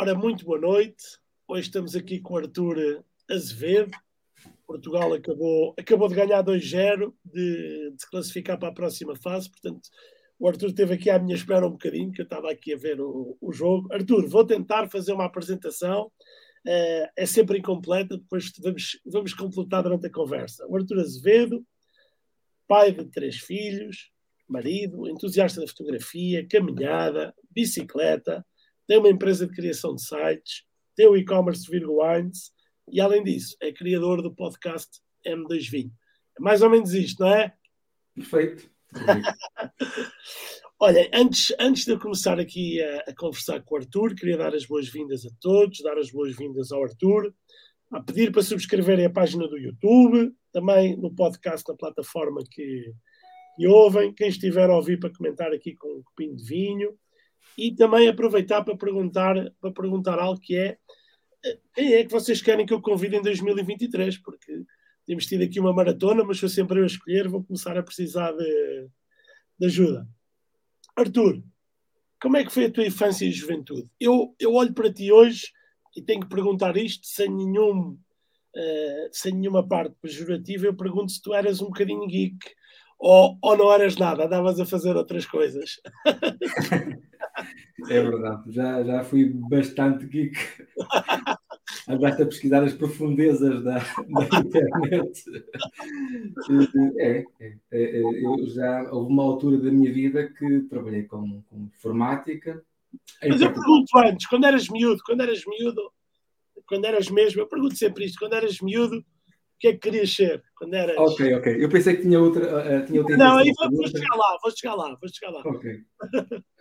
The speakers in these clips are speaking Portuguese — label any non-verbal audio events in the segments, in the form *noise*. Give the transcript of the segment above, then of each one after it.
Ora, muito boa noite. Hoje estamos aqui com o Arthur Azevedo. Portugal acabou, acabou de ganhar 2-0, de, de classificar para a próxima fase. Portanto, o Arthur esteve aqui à minha espera um bocadinho, que eu estava aqui a ver o, o jogo. Arthur, vou tentar fazer uma apresentação. Uh, é sempre incompleta, depois vamos, vamos completar durante a conversa. O Arthur Azevedo, pai de três filhos, marido, entusiasta da fotografia, caminhada, bicicleta, tem uma empresa de criação de sites, tem o e-commerce Virgo Wines e, além disso, é criador do podcast M2 Vinho. É mais ou menos isto, não é? Perfeito. *laughs* Olha, antes, antes de eu começar aqui a, a, conversar com o Arthur, queria dar as boas-vindas a todos, dar as boas-vindas ao Arthur, a pedir para subscreverem a página do YouTube, também no podcast na plataforma que, que ouvem, quem estiver a ouvir para comentar aqui com um copinho de vinho, e também aproveitar para perguntar, para perguntar algo que é quem é que vocês querem que eu convide em 2023? Porque temos tido aqui uma maratona, mas sou sempre eu a escolher, vou começar a precisar de, de ajuda. Arthur, como é que foi a tua infância e juventude? Eu, eu olho para ti hoje e tenho que perguntar isto sem nenhum uh, sem nenhuma parte pejorativa, eu pergunto se tu eras um bocadinho geek ou, ou não eras nada, andavas a fazer outras coisas. *laughs* É verdade, já, já fui bastante geek. Andaste a pesquisar as profundezas da, da internet. É, é, é, eu já houve uma altura da minha vida que trabalhei com, com informática. Mas eu pergunto antes, quando eras miúdo, quando eras miúdo, quando eras mesmo, eu pergunto sempre isto, quando eras miúdo, que é que querias ser quando eras. Ok, ok. Eu pensei que tinha outra. Uh, tinha outra não, aí vou, chegar lá, vou chegar lá, vou chegar lá. Ok.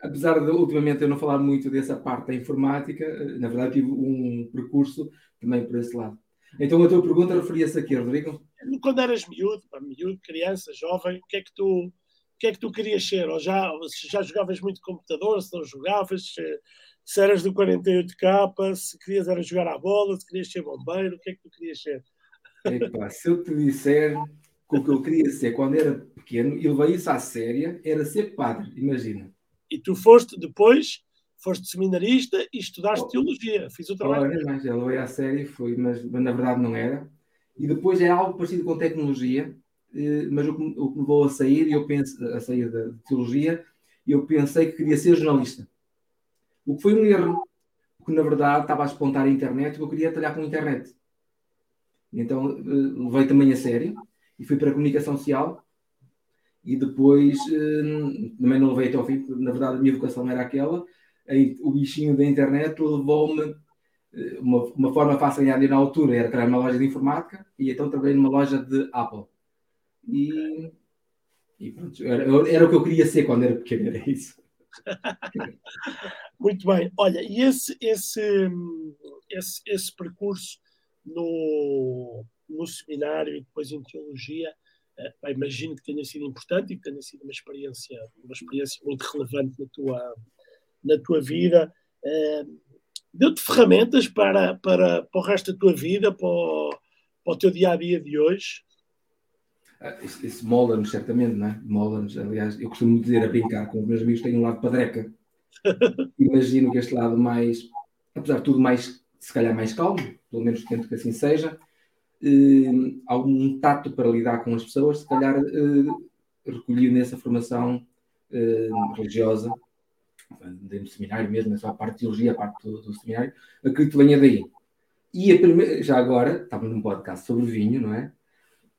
Apesar de ultimamente eu não falar muito dessa parte da informática, eh, na verdade tive um percurso também por esse lado. Então a tua pergunta referia-se a quê, Rodrigo? Quando eras miúdo, miúdo, criança, jovem, o que é que tu, o que é que tu querias ser? Ou já, se já jogavas muito computador, se não jogavas, se, se eras do 48K, se querias era jogar à bola, se querias ser bombeiro, o que é que tu querias ser? Epá, se eu te disser que o que eu queria ser quando era pequeno, e levei isso à séria, era ser padre, imagina. E tu foste depois, foste seminarista e estudaste oh, teologia, fiz o trabalho. Olha, mas eu levei à séria, foi, mas, mas, na verdade não era. E depois é algo parecido com tecnologia, eh, mas o que, me levou a sair, eu penso, a sair da teologia, eu pensei que queria ser jornalista. O que foi um erro, porque na verdade estava a espontar a internet, porque eu queria trabalhar com a internet. Então uh, levei também a sério e fui para a comunicação social e depois uh, também não levei até ao fim, porque na verdade a minha vocação era aquela. Aí, o bichinho da internet levou-me uh, uma, uma forma fácil de ganhar na altura era criar uma loja de informática e então trabalhei numa loja de Apple. E, e pronto, era, era o que eu queria ser quando era pequeno, era isso. *laughs* Muito bem. Olha, e esse, esse, esse, esse percurso no, no seminário e depois em teologia, uh, imagino que tenha sido importante e que tenha sido uma experiência, uma experiência muito relevante na tua, na tua vida. Uh, Deu-te ferramentas para, para, para o resto da tua vida, para o, para o teu dia a dia de hoje? Ah, isso, isso molda-nos, certamente, não é? Molda-nos. Aliás, eu costumo dizer a brincar com os meus amigos: tenho um lado padreca. *laughs* Imagino que este lado mais, apesar de tudo, mais se calhar mais calmo, pelo menos tento que assim seja, eh, algum tato para lidar com as pessoas, se calhar eh, recolhido nessa formação eh, religiosa, dentro do seminário mesmo, é só a parte de teologia, a parte do, do seminário, acredito que venha daí. E a primeira, já agora, estava num podcast sobre vinho, não é?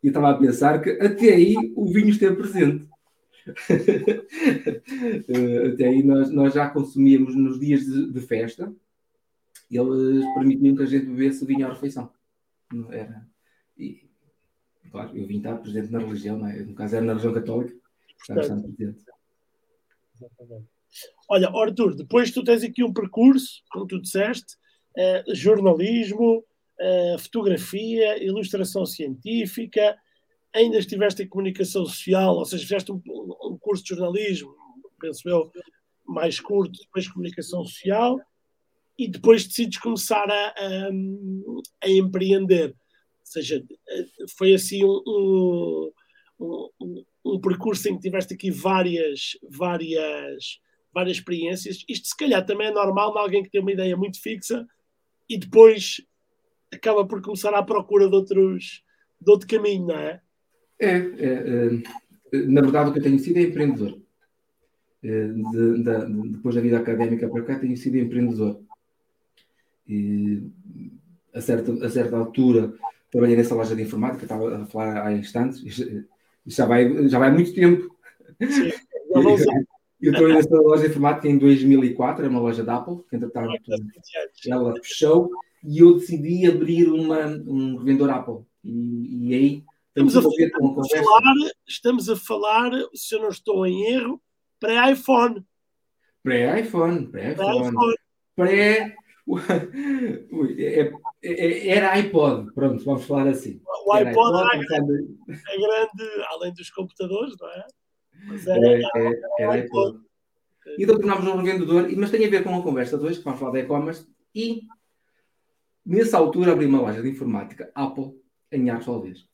E estava a pensar que até aí o vinho esteve presente. *laughs* até aí nós, nós já consumíamos nos dias de, de festa, eles permitiam que a gente bebesse vinho à refeição. Era, e, claro, eu vim estar presente na religião, é? no caso era na religião católica, estava bastante presente. Exatamente. Olha, Arthur, depois tu tens aqui um percurso, como tu disseste, eh, jornalismo, eh, fotografia, ilustração científica, ainda estiveste em comunicação social, ou seja, fizeste um, um curso de jornalismo, penso eu, mais curto, depois comunicação social, e depois decides começar a, a, a empreender. Ou seja, foi assim um, um, um, percurso em que tiveste aqui várias, várias, várias experiências. Isto se calhar também é normal de alguém que tem uma ideia muito fixa e depois acaba por começar à procura de outros de outro caminho, não é? É, é, é na verdade o que eu tenho sido é empreendedor. É, de, de, depois da vida académica para cá tenho sido empreendedor. E a certa, a certa altura trabalhei nessa loja de informática, estava a falar há instantes, já vai, já vai muito tempo. Sim, *laughs* eu trabalhei nessa loja de informática em 2004, era uma loja da Apple, que entretanto ela fechou e eu decidi abrir uma, um revendedor Apple. E, e aí estamos a, a falar, estamos a falar, se eu não estou em erro, pré-iPhone. Pré-iPhone, pré-iPhone. Pré. É, é, *laughs* era iPod, pronto, vamos falar assim. O iPod, iPod é, grande, é grande, além dos computadores, não é? Mas era, é, era, era iPod. Então tornámos um revendedor, mas tem a ver com a conversa de hoje, que vamos falar de e-commerce, e nessa altura abri uma loja de informática Apple em Arsolvês.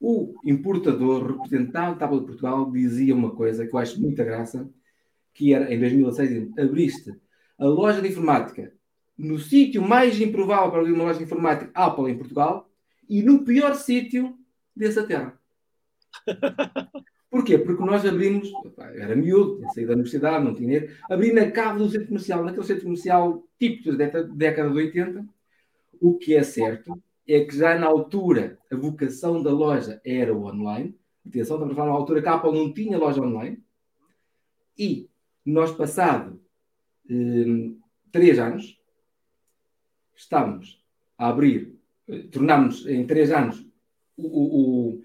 O importador, representante da Apple de Portugal, dizia uma coisa que eu acho muita graça, que era, em 2006, abriste a loja de informática no sítio mais improvável para abrir uma loja informática Apple em Portugal e no pior sítio dessa terra. *laughs* Porquê? Porque nós abrimos, era miúdo, tinha saído da universidade, não tinha dinheiro, abri na cave do centro comercial, naquele centro comercial típico da década de 80. O que é certo é que já na altura a vocação da loja era o online. Atenção, estamos a falar na altura que a Apple não tinha loja online. E nós, passado hum, três anos, estamos a abrir, eh, tornámos em três anos o, o, o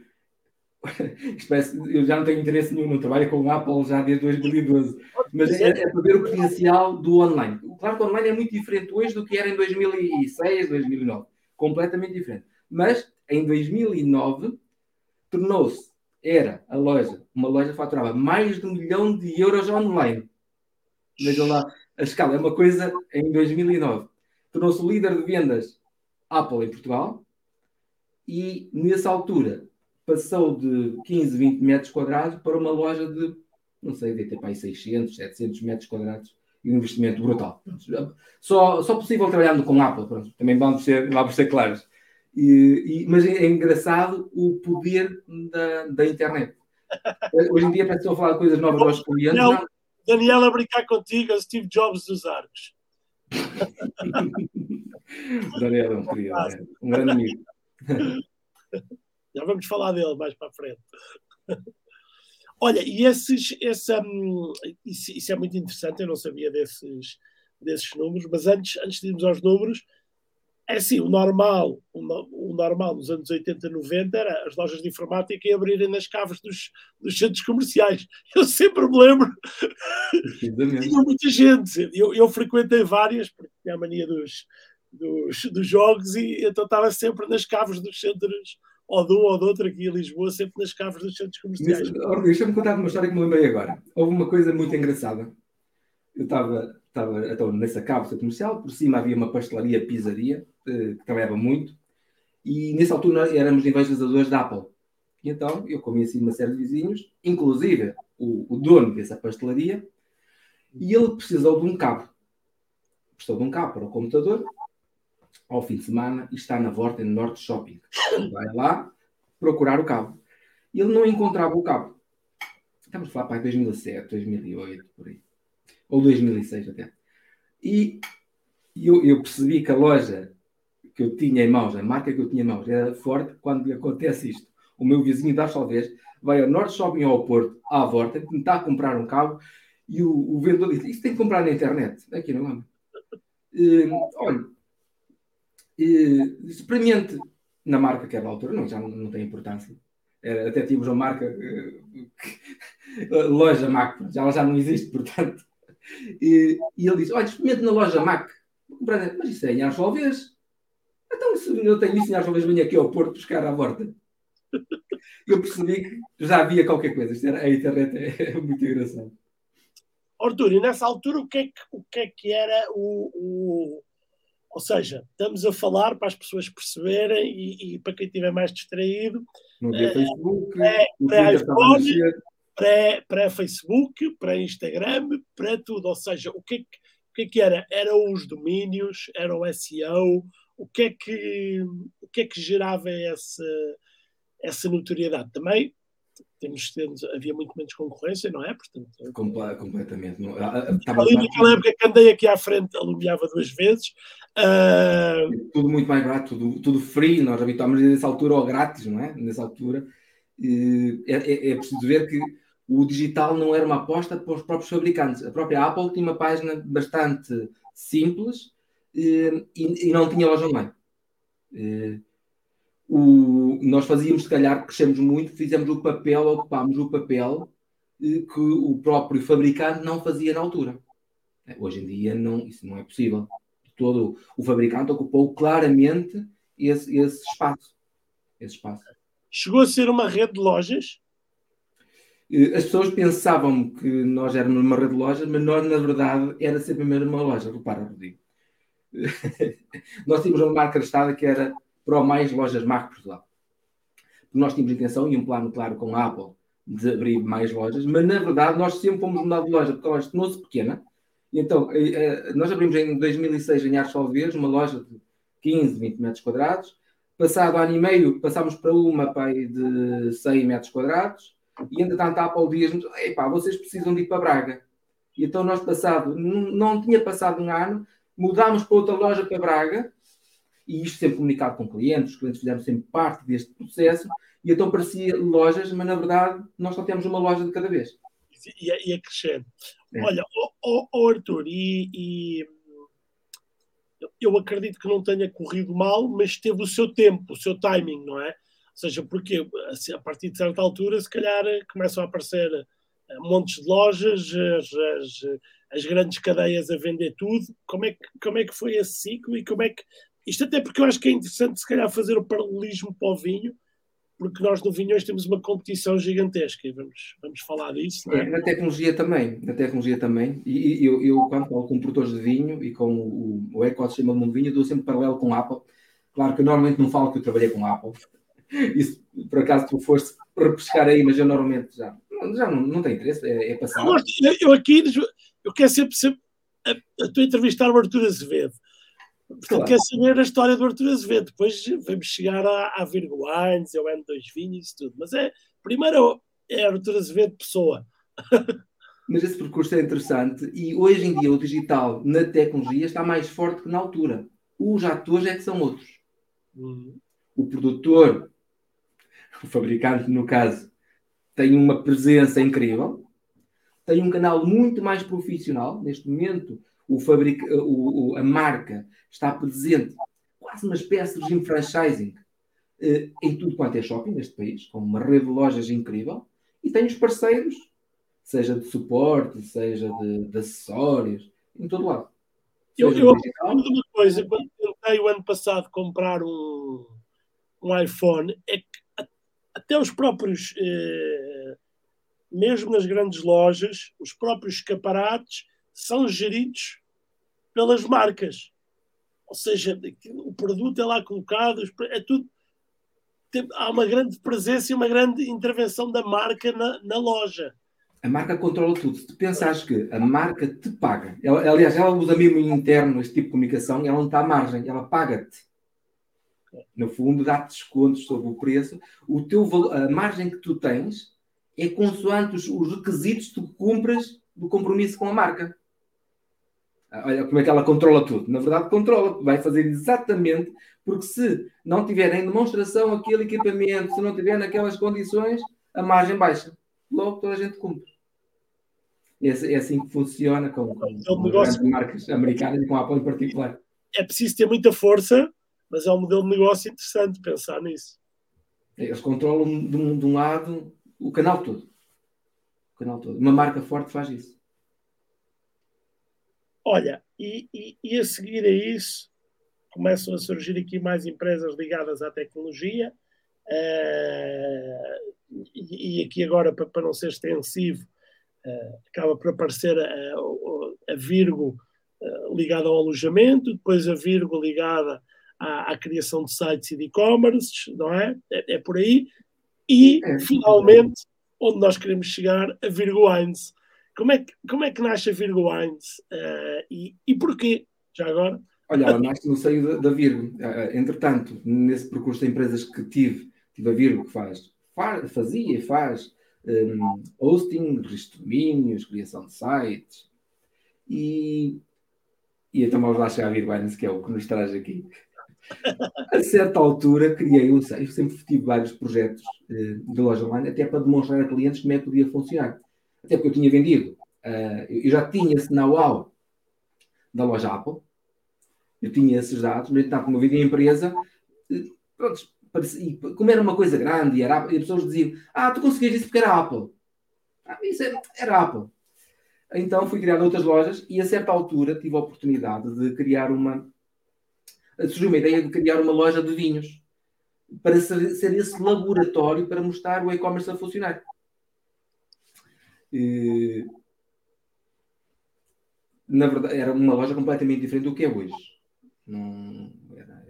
*laughs* eu já não tenho interesse nenhum no trabalho com Apple já desde 2012, mas é, é para ver o potencial do online. Claro que o online é muito diferente hoje do que era em 2006, 2009, completamente diferente. Mas em 2009 tornou-se, era a loja, uma loja que faturava mais de um milhão de euros online. Vejam lá, a escala é uma coisa em 2009 tornou-se líder de vendas Apple em Portugal e nessa altura passou de 15, 20 metros quadrados para uma loja de, não sei, de ter para aí 600, 700 metros quadrados e um investimento brutal. Só, só possível trabalhando com Apple, pronto. também vamos ser, vamos ser claros. E, e, mas é, engraçado o poder da, da internet. Hoje em dia parece que estou a falar de coisas novas aos clientes. Daniel, Daniel a brincar contigo, é Steve Jobs dos arcos. *laughs* Daniel é um querido, é um grande amigo. *laughs* Já vamos falar dele mais para a frente. *laughs* Olha, e esses, esse, um, isso, isso, é muito interessante, eu não sabia desses, desses números, mas antes, antes de irmos aos números, é assim, o normal, o, o, normal nos anos 80, 90 era as lojas de informática e abrirem nas caves dos, dos centros comerciais. *laughs* Eu sempre me lembro. Tinha muita gente. Eu, eu frequentei várias, porque tinha a mania dos, dos, dos jogos, e então estava sempre nas caves dos centros, ou de um ou de outro aqui em Lisboa, sempre nas caves dos centros comerciais. Deixa-me contar uma história que me lembrei agora. Houve uma coisa muito engraçada. Eu estava, estava então, nessa cave comercial, por cima havia uma pastelaria, pizzaria, eh, que trabalhava muito, e nessa altura éramos evangelizadores da Apple. E então eu conheci uma série de vizinhos, inclusive o, o dono dessa pastelaria, e ele precisou de um cabo. Precisou de um cabo para o computador, ao fim de semana, e está na Vorten Norte Shopping. Vai lá procurar o cabo. E ele não encontrava o cabo. Estamos a falar para 2007, 2008, por aí. Ou 2006 até. E eu, eu percebi que a loja que eu tinha em mãos, a marca que eu tinha em mãos, era forte quando lhe acontece isto. O meu vizinho da Salvez vai ao Norte Shopping ao Porto, à volta, tentar a comprar um cabo e o, o vendedor diz: Isso tem que comprar na internet. Aqui não é. Uh, olha, uh, experimente na marca que era da altura, não, já não, não tem importância. Até tínhamos uma marca, uh, *laughs* loja Mac, já, ela já não existe, portanto. E, e ele disse: Olha, experimente na loja Mac. Mas isso é em Arsolvez. Então, se eu tenho isso, às vezes venho aqui ao Porto buscar à volta. Eu percebi que já havia qualquer coisa. Era, a internet é, é muito engraçado. Arthur, e nessa altura o que é que, o que, é que era o, o, Ou seja, estamos a falar para as pessoas perceberem e, e para quem estiver mais distraído. Não havia é, Facebook, é, o iPhone, pré-Facebook, pré-Instagram, pré tudo. Ou seja, o que, é que, o que é que era? Eram os domínios, era o SEO, o que é que, o que, é que gerava essa, essa notoriedade? Também temos, temos, havia muito menos concorrência, não é? Portanto, Comple completamente. Não, ali naquela época que andei aqui à frente, alumiava duas vezes. Uh... Tudo muito mais barato, tudo, tudo free, nós habituámos nessa altura ou grátis, não é? Nessa altura. É, é, é preciso ver que o digital não era uma aposta para os próprios fabricantes. A própria Apple tinha uma página bastante simples e, e não tinha loja online. O, nós fazíamos, se calhar, crescemos muito, fizemos o papel, ocupámos o papel que o próprio fabricante não fazia na altura. Hoje em dia não, isso não é possível. Todo o fabricante ocupou claramente esse, esse espaço. Esse espaço. Chegou a ser uma rede de lojas? Eh, as pessoas pensavam que nós éramos uma rede de lojas, mas nós, na verdade, era sempre mesmo uma loja. Repara, Rodrigo. *laughs* nós tínhamos uma marca listada que era Pro Mais Lojas Marco Portugal. Nós tínhamos intenção e um plano claro com a Apple de abrir mais lojas, mas na verdade nós sempre fomos mudar de loja porque a loja tornou-se pequena. Então, eh, eh, nós abrimos em 2006 em Artes Alves uma loja de 15, 20 metros quadrados. Passado ano e meio, passámos para uma pai de 100 metros quadrados e entretanto a Apple diz-nos: epá, vocês precisam de ir para Braga. E então nós passado, não, tinha passado um ano, mudámos para outra loja para Braga, e isto sempre comunicado com clientes, os clientes fizeram sempre parte deste processo, e então parecia lojas, mas na verdade nós só temos uma loja de cada vez. E, a, e a crescer. É. Olha, oh, oh, Arthur, e, e, eu acredito que não tenha corrido mal, mas teve o seu tempo, o seu timing, não é? Seja, porque assim, a partir de certa altura, se calhar, começam a aparecer eh, montes de lojas, as, as, as, grandes cadeias a vender tudo. Como é, que, como é que foi esse ciclo e como é que. Isto até porque eu acho que é interessante, se calhar, fazer o paralelismo para o vinho, porque nós no Vinhões temos uma competição gigantesca e vamos, vamos falar disso. É? É, na tecnologia também, na tecnologia também. E, e eu, eu, quando falo com produtores de vinho e com o, o ecossistema do mundo vinho, dou sempre paralelo com a Apple. Claro que eu normalmente não falo que eu trabalhei com a Apple, isso, por acaso, tu foste repescar aí, mas eu normalmente já, já não, não tenho interesse, é, é passar. Eu, eu aqui, eu quero sempre, sempre a, a tua entrevistar o Artur Azevedo. Portanto, claro. quer saber a história do Artur Azevedo. Depois vamos chegar à, à Virgo Wines, ao N2 Vinho e tudo. Mas é, primeiro é Artur Azevedo pessoa. *laughs* Mas esse percurso é interessante e hoje em dia o digital na tecnologia está mais forte que na altura. Os atores é que são outros. Uhum. O produtor o fabricante, no caso, tem uma presença incrível, tem um canal muito mais profissional. Neste momento, o fabric... o, o, a marca está presente, quase uma espécie de franchising eh, em tudo quanto é shopping neste país, com uma rede de lojas incrível, e tem os parceiros, seja de suporte, seja de, de acessórios, em todo lado. Eu, eu de uma coisa, quando tentei o ano passado comprar um, um iPhone, é que até os próprios, eh, mesmo nas grandes lojas, os próprios escaparates são geridos pelas marcas. Ou seja, o produto é lá colocado, é tudo. Tem, há uma grande presença e uma grande intervenção da marca na, na loja. A marca controla tudo. Se tu pensares que a marca te paga, ela, aliás, ela usa mesmo interno este tipo de comunicação, ela não está à margem, ela paga-te no fundo, dá-te descontos sobre o preço. O teu a margem que tu tens é consoante os, os requisitos que tu cumpras do compromisso com a marca. Olha como é que ela controla tudo. Na verdade, controla, vai fazer exatamente, porque se não tiver em demonstração aquele equipamento, se não tiver naquelas condições, a margem baixa. Logo toda a gente cumpre. É, é assim que funciona com, com, negócio... marcas americanas e com a Apple em particular. É preciso ter muita força mas é um modelo de negócio interessante pensar nisso. Eles controlam de um, de um lado o canal todo. O canal todo. Uma marca forte faz isso. Olha, e, e, e, a seguir a isso começam a surgir aqui mais empresas ligadas à tecnologia. Uh, e, e, aqui agora, para, para não ser extensivo, uh, acaba por aparecer a, a, a Virgo uh, ligada ao alojamento, depois a Virgo ligada à, à criação de sites e de e-commerce, não é? é? é? por aí. E, é, finalmente, onde nós queremos chegar, a Virgo Wines. Como é que, como é que nasce a Virgo Wines uh, e, e porquê? Já agora? Olha, ela nasce no seio da, da Virgo. Uh, entretanto, nesse percurso de empresas que tive, tive a Virgo que faz, faz fazia e faz um, hosting, registro de domínios, criação de sites e, e então vamos lá chegar a Virgo Wines, que é o que nos traz aqui. A certa altura criei um site, sempre tive vários projetos uh, de loja online, até para demonstrar a clientes como é que podia funcionar. Até porque eu tinha vendido, uh, eu já tinha esse know-how da loja Apple, eu tinha esses dados, mas estava eu a empresa, uh, pronto, como era uma coisa grande e, era, e as pessoas diziam: Ah, tu conseguiste isso porque era Apple. Ah, isso era, era Apple. Então fui criar outras lojas e a certa altura tive a oportunidade de criar uma. Surgiu uma ideia de criar uma loja de vinhos para ser, ser esse laboratório para mostrar o e-commerce a funcionar. E, na verdade, era uma loja completamente diferente do que é hoje. Não, era,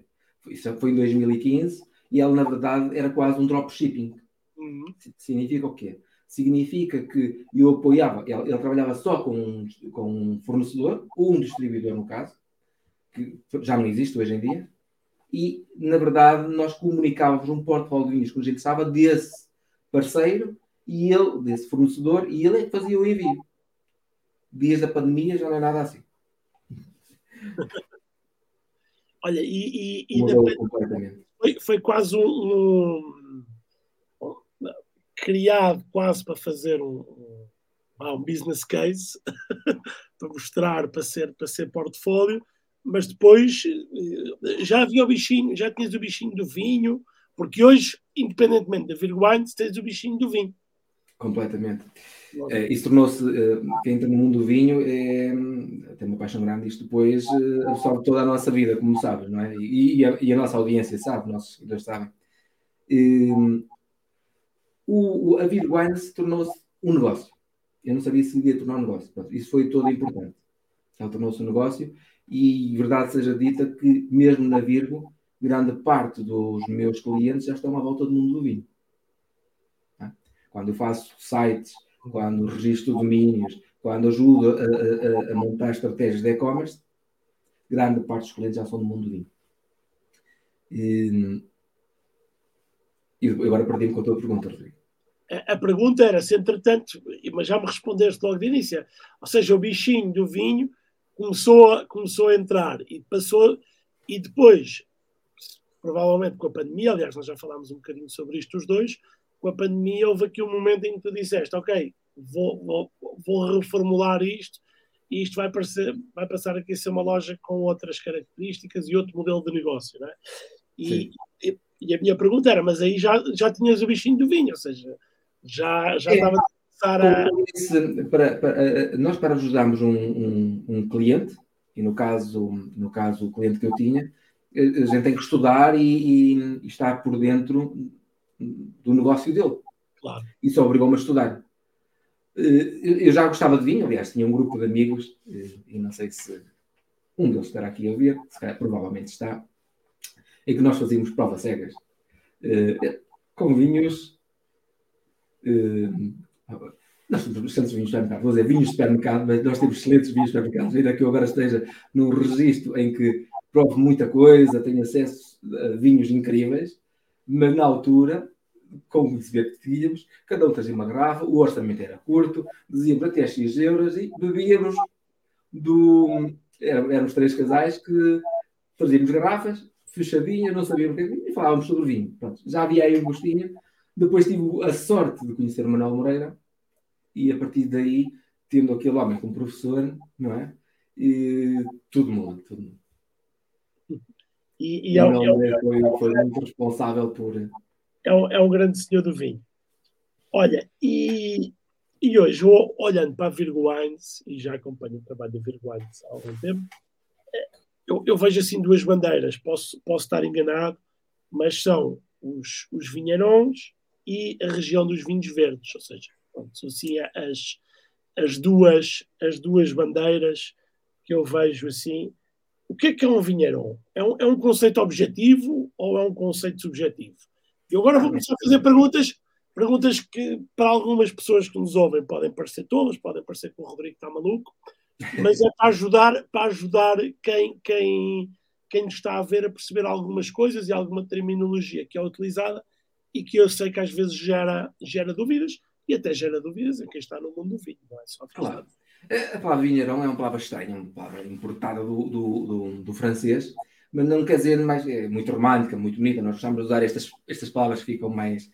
isso foi em 2015 e ela, na verdade, era quase um dropshipping. Uhum. Significa o quê? Significa que eu apoiava, ele, ele trabalhava só com um, com um fornecedor, ou um distribuidor, no caso, que já não existe hoje em dia, e, na verdade, nós comunicávamos um portfólio de vinhos que a gente estava desse parceiro e ele, desse fornecedor, e ele é que fazia o envio. Dias da pandemia já não é nada assim. *laughs* Olha, e, e, e foi, foi, quase um, um, criado quase para fazer um, um, um business case *laughs* para mostrar para ser para ser portfólio, mas depois eh, já havia o bichinho, já tinhas o bichinho do vinho, porque hoje, independentemente da Virgo Wines, tens o bichinho do vinho. Completamente. Uh, isso tornou-se, uh, quem entra no mundo do vinho é, tem uma paixão grande, isto depois absorve toda a nossa vida, como sabes, não é? E, e, a, e a, nossa audiência sabe, nossos seguidores sabem. Uh, o, a Vir Wines tornou-se um negócio. Eu não sabia se iria tornar um negócio. Pronto, isso foi todo importante. Ela tornou-se um negócio e verdade seja dita que mesmo na Virgo, grande parte dos meus clientes já estão à volta do mundo do vinho. Quando eu faço sites, quando registro domínios, quando ajudo a, a, a montar estratégias de e-commerce, grande parte dos clientes já são do mundo do vinho. E, e agora perdi-me com a tua pergunta, Rodrigo. A, a pergunta era se, entretanto, mas já me respondeste logo de início, ou seja, o bichinho do vinho começou a, começou a entrar e passou, e depois, provavelmente com a pandemia, aliás, nós já falámos um bocadinho sobre isto os dois, com a pandemia houve aqui um momento em que tu disseste, ok, vou, vou, vou reformular isto e isto vai, parecer, vai passar aqui a ser uma loja com outras características e outro modelo de negócio, não é? E, e, e, a minha pergunta era, mas aí já, já tinhas o bichinho do vinho, ou seja, já, já é. estava a... Para, para, nós para ajudarmos um, um, um, cliente, e no caso, no caso o cliente que eu tinha, a gente tem que estudar e, e, e estar por dentro do negócio dele. Claro. Isso obrigou-me a estudar. Eh, eu já gostava de vinho, aliás, tinha um grupo de amigos, eh, e não sei se um deles estará aqui a ver, se calhar, provavelmente está, em que nós fazíamos provas cegas eh, com vinhos. Nós temos excelentes vinhos de supermercado, vou dizer vinhos de supermercado, mas nós temos excelentes vinhos de supermercado. Ainda que eu agora esteja num registro em que provo muita coisa, tenho acesso a vinhos incríveis, mas na altura, com o conhecimento que tínhamos, cada um trazia uma garrafa, o orçamento era curto, dizíamos até X euros e bebíamos do. Éramos três casais que fazíamos garrafas, fechadinhas, não sabíamos o que e falávamos sobre vinho. Pronto, já havia aí um gostinho. Depois tive a sorte de conhecer o Manuel Moreira e a partir daí, tendo aquele homem como professor, não é? E tudo muda, tudo muda. E, e é, não, é, é, foi, foi muito responsável por. É um, é um grande senhor do vinho. Olha, e, e hoje, olhando para a Virgo Wines, e já acompanho o trabalho da Virgo Wines há algum tempo, é, eu, eu, vejo assim duas bandeiras. Posso, posso estar enganado, mas são os, os vinheirões e a região dos vinhos verdes, ou seja, pronto, assim as, as, duas, as duas bandeiras que eu vejo assim o que é que é um vinheirão? É um, é um conceito objetivo ou é um conceito subjetivo? E agora vou começar a fazer perguntas Perguntas que para algumas pessoas que nos ouvem podem parecer tolas, podem parecer que o Rodrigo está maluco, mas é para ajudar, para ajudar quem, quem, quem nos está a ver a perceber algumas coisas e alguma terminologia que é utilizada e que eu sei que às vezes gera, gera dúvidas e até gera dúvidas em quem está no mundo do vinho, não é só claro. A palavra vinheirão é uma palavra estranha, uma palavra importada do, do, do, do francês, mas não quer dizer mais, é muito romântica, muito bonita. Nós gostamos de usar estas, estas palavras que ficam mais,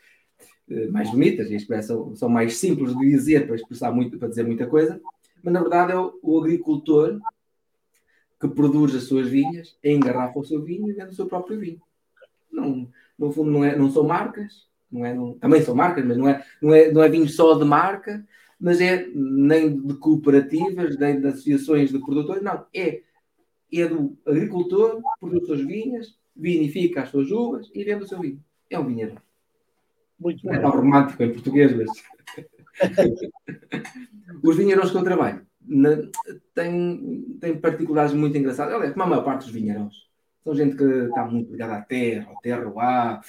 eh, mais bonitas e expressam, são mais simples de dizer para expressar muito, para dizer muita coisa, mas na verdade é o, o agricultor que produz as suas vinhas, engarrafa o seu vinho e vende o seu próprio vinho. Não, no fundo, não, é, não são marcas, não é, não, também são marcas, mas não é, não, é, não é vinho só de marca, mas é nem de cooperativas, nem de associações de produtores, não, é, é do agricultor, produz as suas vinhas, vinifica as suas uvas e vende o seu vinho. É um vinheiro. Muito não é tão romântico em português, mas. *laughs* Os vinheirões que eu trabalho têm, têm particularidades muito engraçadas. Aliás, como a maior parte dos vinheirões. São gente que está muito ligada à terra, ao terroir,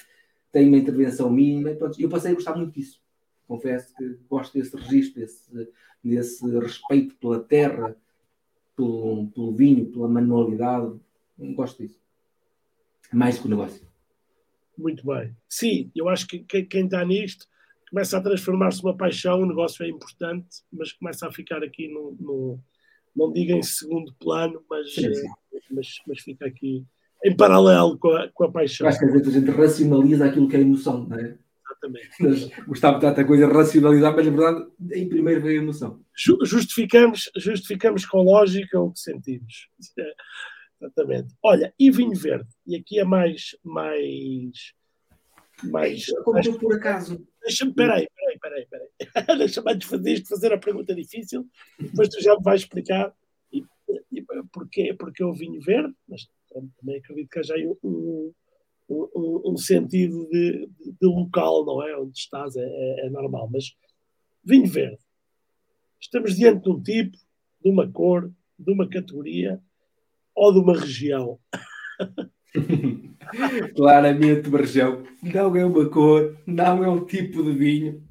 tem uma intervenção mínima. E eu passei a gostar muito disso. Confesso que gosto desse registro, desse, desse respeito pela terra, pelo, pelo vinho, pela manualidade. Gosto disso. Mais que o negócio. Muito bem. Sim, eu acho que quem está nisto começa a transformar-se numa paixão, o negócio é importante, mas começa a ficar aqui no, no não diga em segundo plano, mas, sim, sim. Eh, mas, mas fica aqui em paralelo com a, com a paixão. Acho que às vezes a gente racionaliza aquilo que é emoção, não é? Exatamente. *laughs* Gostava de tanta coisa racionalizar, mas na verdade, em primeiro veio a emoção. Justificamos, justificamos com lógica o que sentimos. Exatamente. Olha, e vinho verde? E aqui é mais. mais, mais, mais por acaso. Deixa-me, peraí, peraí, peraí, peraí. *laughs* Deixa-me antes fazer isto, fazer a pergunta difícil, depois tu já me vais explicar e, e, porquê, porque o vinho verde, mas também acredito que haja aí um, um, um sentido de, de, local, não é? Onde estás é, é, é, normal. Mas vinho verde. Estamos diante de um tipo, de uma cor, de uma categoria ou de uma região. *laughs* Claramente uma região. Não é uma cor, não é um tipo de vinho.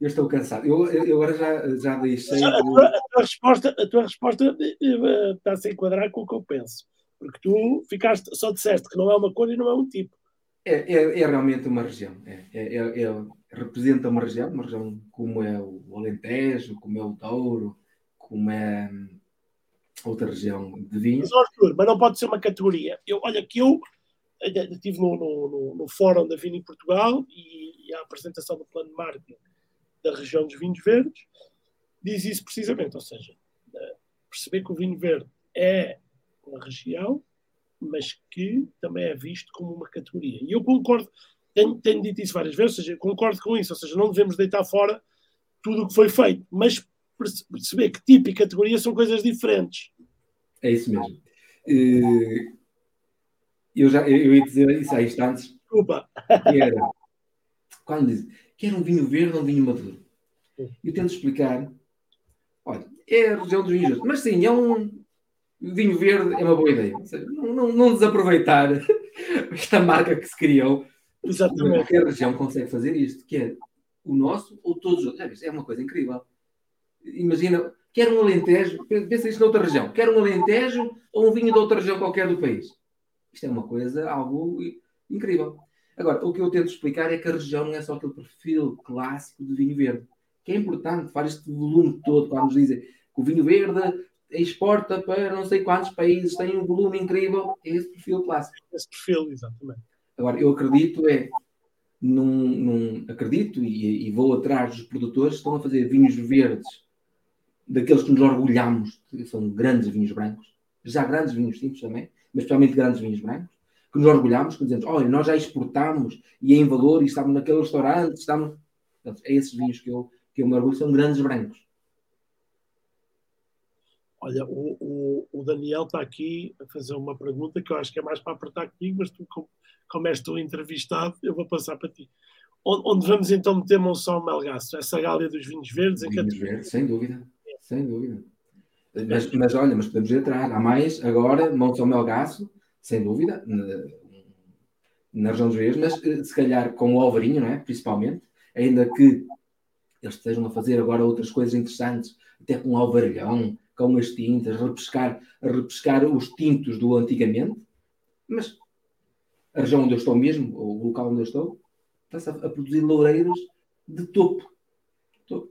Eu estou cansado. Eu, eu agora já, já deixei. A tua, a tua resposta, a tua resposta eh, está-se a enquadrar com o que eu penso. Porque tu ficaste, só disseste que não é uma cor e não é um tipo. É, é, é realmente uma região. É, é, é, é representa uma região, uma região como é o Alentejo, como é o Douro, como é hum, outra região de vinho. Mas, Arthur, mas não pode ser uma categoria. Eu, olha, que eu estive no, no, no, Fórum da em Portugal e, e, a apresentação do plano de marketing da região dos vinhos verdes diz isso precisamente, ou seja, eh, perceber que o vinho verde é uma região, mas que também é visto como uma categoria. E eu concordo, tenho, tenho dito isso várias vezes, ou seja, concordo com isso, ou seja, não devemos deitar fora tudo o que foi feito, mas perceber que tipo e categoria são coisas diferentes. É isso mesmo. Eh, eu já eu ia dizer isso há instantes. Desculpa. Que era, quando diz que era um vinho verde ou um vinho maduro. Eu tento explicar. Olha, é a região dos vinhos, mas sim, é um, vinho verde é uma boa ideia. Não, não, não desaproveitar *laughs* esta marca que se criou. Exatamente. Qualquer região consegue fazer isto, que é o nosso ou todos os outros. É uma coisa incrível. Imagina, quer um Alentejo, pensa isto noutra região, quer um Alentejo ou um vinho de outra região qualquer do país. Isto é uma coisa, algo incrível. Agora, o que eu tento explicar é que a região não é só aquele perfil clássico de vinho verde, que é importante, faz este volume todo, quando nos dizem que o vinho verde exporta para não sei quantos países, tem um volume incrível, é esse perfil clássico. Esse perfil, exatamente. Agora, eu acredito é, num, num acredito e, e, vou atrás dos produtores que estão a fazer vinhos verdes, daqueles que nos orgulhamos, que são grandes vinhos brancos, já grandes vinhos tintos também, mas especialmente grandes vinhos brancos, que nos orgulhamos, que dizemos, olha, nós já exportamos e é em valor e estamos naquele restaurante, estamos... Portanto, é esses vinhos que eu, que eu me orgulho, são grandes brancos. Olha, o, o, o, Daniel está aqui a fazer uma pergunta que eu acho que é mais para apertar comigo, mas tu, como, como és tu entrevistado, eu vou passar para ti. Onde, onde vamos então meter Monção Melgaço? Essa gália dos vinhos verdes? Vinhos verdes, sem dúvida, sem dúvida. Mas, mas olha, mas podemos atrás. Há mais agora, Monção Melgaço, sem dúvida, na, na região dos Verdes, mas eh, se calhar com o Alvarinho, não é? Principalmente, ainda que eles estejam a fazer agora outras coisas interessantes, até com o alvarilhão, com as tintas, repescar, repescar os tintos do antigamente, mas a região onde eu estou mesmo, o local onde eu estou, está-se a, produzir loureiros de topo. topo.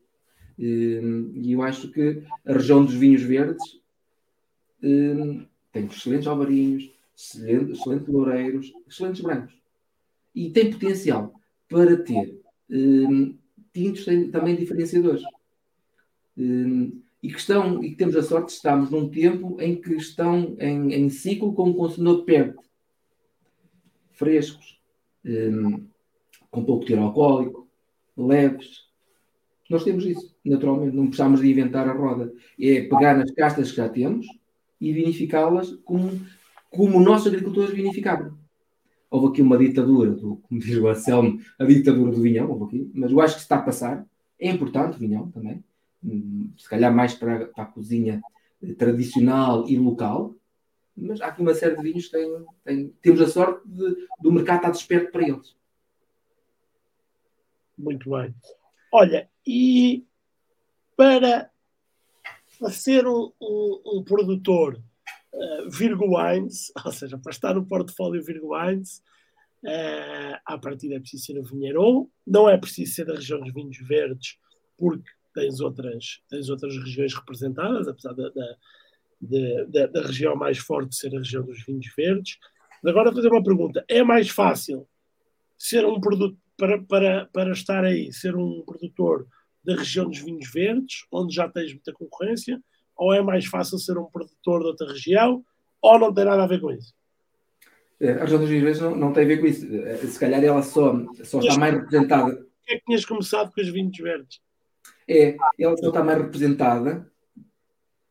E eu acho que a região dos vinhos verdes hum, tem excelentes alvarinhos, excelentes, excelentes loureiros, excelentes brancos. E tem potencial para ter hum, tintos também diferenciadores. Hum, e que, estão, e que temos a sorte de estarmos num tempo em que estão em, em ciclo com o consumidor perto. Frescos, um, com pouco teor alcoólico, leves. Nós temos isso, naturalmente. Não precisamos de inventar a roda. É pegar nas castas que já temos e vinificá-las como, como nossos agricultores vinificavam. Houve aqui uma ditadura, do, como diz o Anselmo, a ditadura do vinhão, houve aqui, mas eu acho que está a passar. É importante o vinhão também se calhar mais para, para, a cozinha tradicional e local, mas há aqui uma série de vinhos que têm, têm temos a sorte de, do mercado estar desperto para eles. Muito bem. Olha, e para, ser um, um, um produtor uh, Virgo Wines, *laughs* ou seja, para estar no portfólio Virgo Wines, uh, à partida é preciso ser um vinheiro, não é preciso ser da região dos vinhos verdes, porque tens outras, tens outras regiões representadas, apesar da, da, da, da região mais forte ser a região dos vinhos verdes. Agora, fazer uma pergunta: é mais fácil ser um produto para, para, para estar aí, ser um produtor da região dos vinhos verdes, onde já tens muita concorrência, ou é mais fácil ser um produtor de outra região, ou não tem nada a ver com isso? É, a região dos vinhos verdes não, não tem a ver com isso. É, se calhar ela só, só está mais representada. Que é que tinhas começado com os vinhos verdes? É ela só está mais representada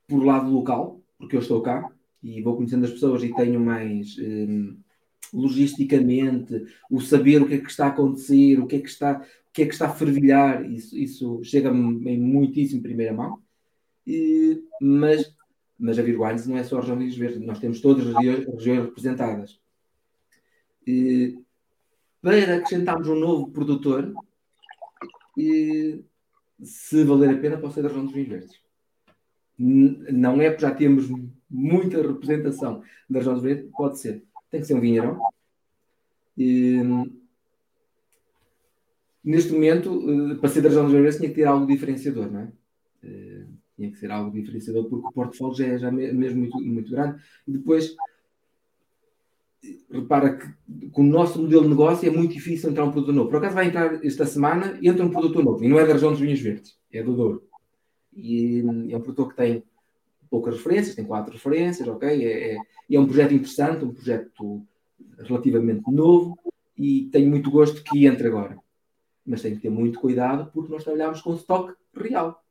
por lado local, porque eu estou cá e vou conhecendo as pessoas e tenho mais um, logisticamente o saber o que é que está a acontecer, o que é que está, o que é que está a fervilhar, isso, isso chega-me em muitíssimo primeira mão. E, mas, mas a Virguines não é só a região de Verde, nós temos todas as regiões representadas. E, para acrescentarmos um novo produtor, e, se valer a pena, pode ser da região dos vinhos verdes. Não é porque já temos muita representação da região dos vinhos verdes, pode ser. Tem que ser um vinheirão. E, neste momento, eh, para ser da região dos vinhos verdes, tinha que ter algo diferenciador, não é? Eh, tinha que ser algo diferenciador, porque o portfólio já é já mesmo muito, muito grande. E depois, repara que com o nosso modelo de negócio é muito difícil entrar um produto novo. Por acaso vai entrar esta semana entra um produto novo. E não é da região dos vinhos verdes, é do Douro. E é um produto que tem poucas referências, tem quatro referências, ok? É, é, é um projeto interessante, um projeto relativamente novo e tenho muito gosto que entre agora. Mas tem que ter muito cuidado porque nós trabalhamos com stock real.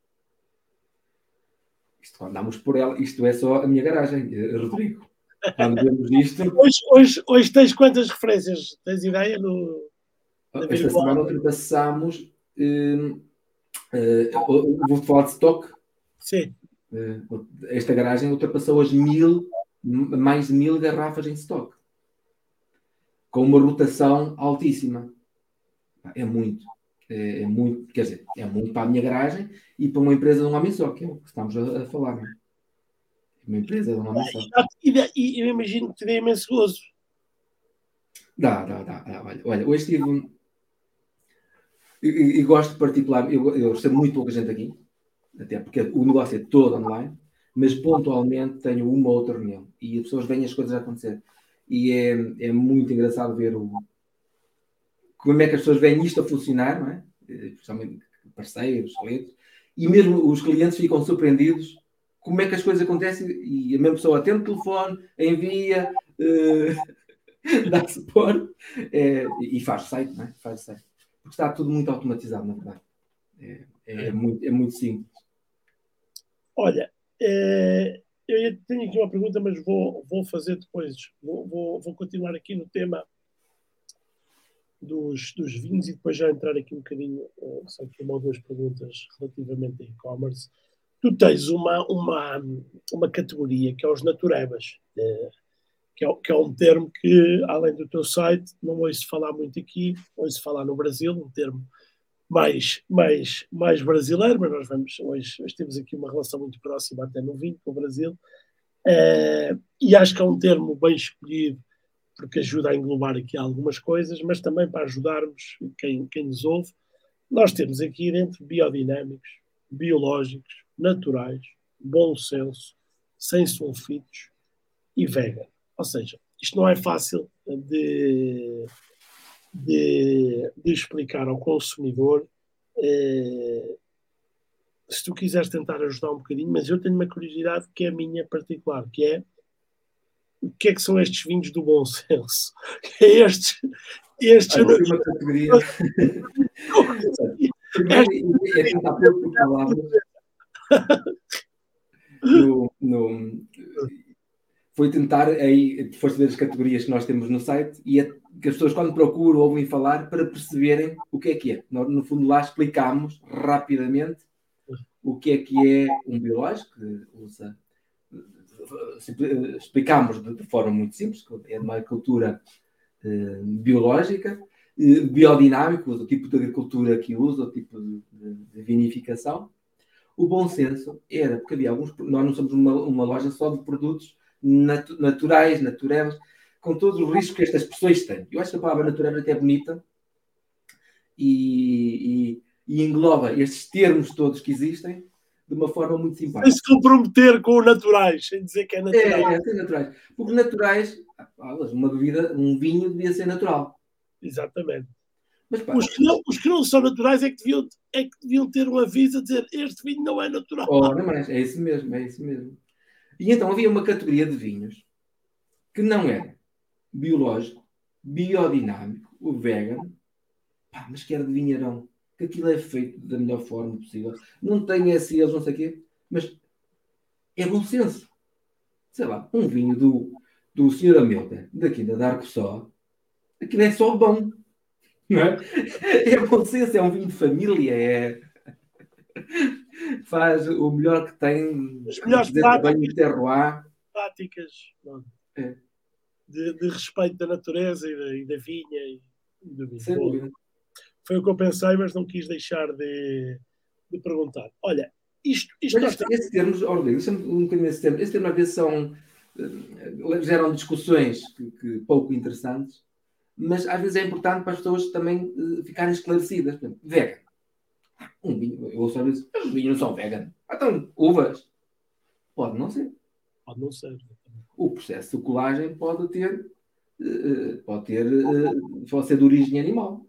Isto andamos por ela, isto é só a minha garagem, eh, Rodrigo. Quando vemos isto. Hoje, hoje, hoje tens quantas referências? Tens ideia? No, Esta semana ultrapassámos. Uh, uh, vou falar de stock. Sim. Uh, esta garagem ultrapassou as mil, mais de mil garrafas em stock. Com uma rotação altíssima. É muito. É, é, muito, quer dizer, é muito para a minha garagem e para uma empresa de um homem só, que é o que estamos a, a falar. Não é? Uma empresa de uma missão. E, eu imagino que te dê imenso gozo. Dá, dá, dá. dá. Olha, olha, hoje tive um. E, e, gosto particular, eu, eu recebo muito pouca gente aqui, até porque o negócio é todo online, mas pontualmente tenho uma ou outra reunião e as pessoas veem as coisas a acontecer. E é, é muito engraçado ver o, como é que as pessoas veem isto a funcionar, não é? Principalmente parceiros, clientes, e mesmo os clientes ficam surpreendidos como é que as coisas acontecem e a mesma pessoa atende o telefone, envia, uh, *laughs* dá suporte é, e faz o site, não é? Faz o site. Porque está tudo muito automatizado, na verdade. É, é, é muito, é muito simples. Olha, é, eu tenho aqui uma pergunta, mas vou, vou fazer depois. Vou, vou, vou continuar aqui no tema dos, dos vinhos e depois já entrar aqui um bocadinho, uh, só que uma ou duas perguntas relativamente a e-commerce tu tens uma, uma, uma categoria que é os naturebas, eh, que é, que é um termo que, além do teu site, não ouço falar muito aqui, ouço falar no Brasil, um termo mais, mais, mais brasileiro, mas nós vamos, hoje, hoje temos aqui uma relação muito próxima até no vinho com o Brasil, uh, e acho que é um termo bem escolhido, porque ajuda a englobar aqui algumas coisas, mas também para ajudarmos quem, quem nos ouve. Nós temos aqui dentro biodinâmicos, biológicos, naturais, bom senso, sem sulfitos e vegan. Ou seja, isto não é fácil de, de, de explicar ao consumidor. Eh, se tu quiseres tentar ajudar um bocadinho, mas eu tenho uma curiosidade que é a minha particular, que é o que é que são estes vinhos do bom senso? *laughs* É estes. estes ah, uma categoria. *laughs* é tentar pôr por palavras. No, no, foi tentar aí, foste ver as categorias que nós temos no site e é, que as pessoas quando procuram ouvem falar para perceberem o que é que é. No fundo, lá explicamos rapidamente o que é que é um biológico, que usa, explicamos de, de, forma muito simples, que é uma agricultura eh, biológica, eh, biodinâmico, o tipo de agricultura que usa, o tipo de, de vinificação. O bom senso era, porque havia alguns, nós não somos uma, uma loja só de produtos natu naturais, naturais, com todos os riscos que estas pessoas têm. Eu acho que a palavra natural é até bonita e, e, e, engloba estes termos todos que existem de uma forma muito simpática. Sem se comprometer com o naturais, sem dizer que é natural. É, é, ser naturais. Porque naturais, uma bebida, um vinho devia ser natural. Exatamente. Mas, pá, os, que não, os que não são naturais é que, deviam, é que deviam ter um aviso a dizer este vinho não é natural. Oh, mas é isso mesmo, é isso mesmo. E então havia uma categoria de vinhos que não era biológico, biodinâmico, o vegan, pá, mas que era de vinheirão, que aquilo é feito da melhor forma possível. Não tem SEs, não sei o quê, mas é bom senso. Sei lá, um vinho do, do Sr. Amilda, daqui da Dark Só, aquilo é só bom. Não é? é bom senso, é um vinho de família, é faz o melhor que tem. As melhores práticas, terroir. práticas é. de, de, respeito da natureza e da, e da vinha e do vinho. Foi o que eu pensei, mas não quis deixar de, de perguntar. Olha, isto. isto mas este, esses termos, Orlando, um bocadinho esse termo. Esses termos às vezes são. Eh, geram discussões que, que, pouco interessantes, mas às vezes é importante para as pessoas também uh, ficarem esclarecidas. Por exemplo, vegan um vinho, eu ouço às vezes, os vinhos não são vegan. Então, uvas. Pode não ser. Pode não ser. O processo de colagem pode ter, uh, pode ter, uh, pode ser de origem animal.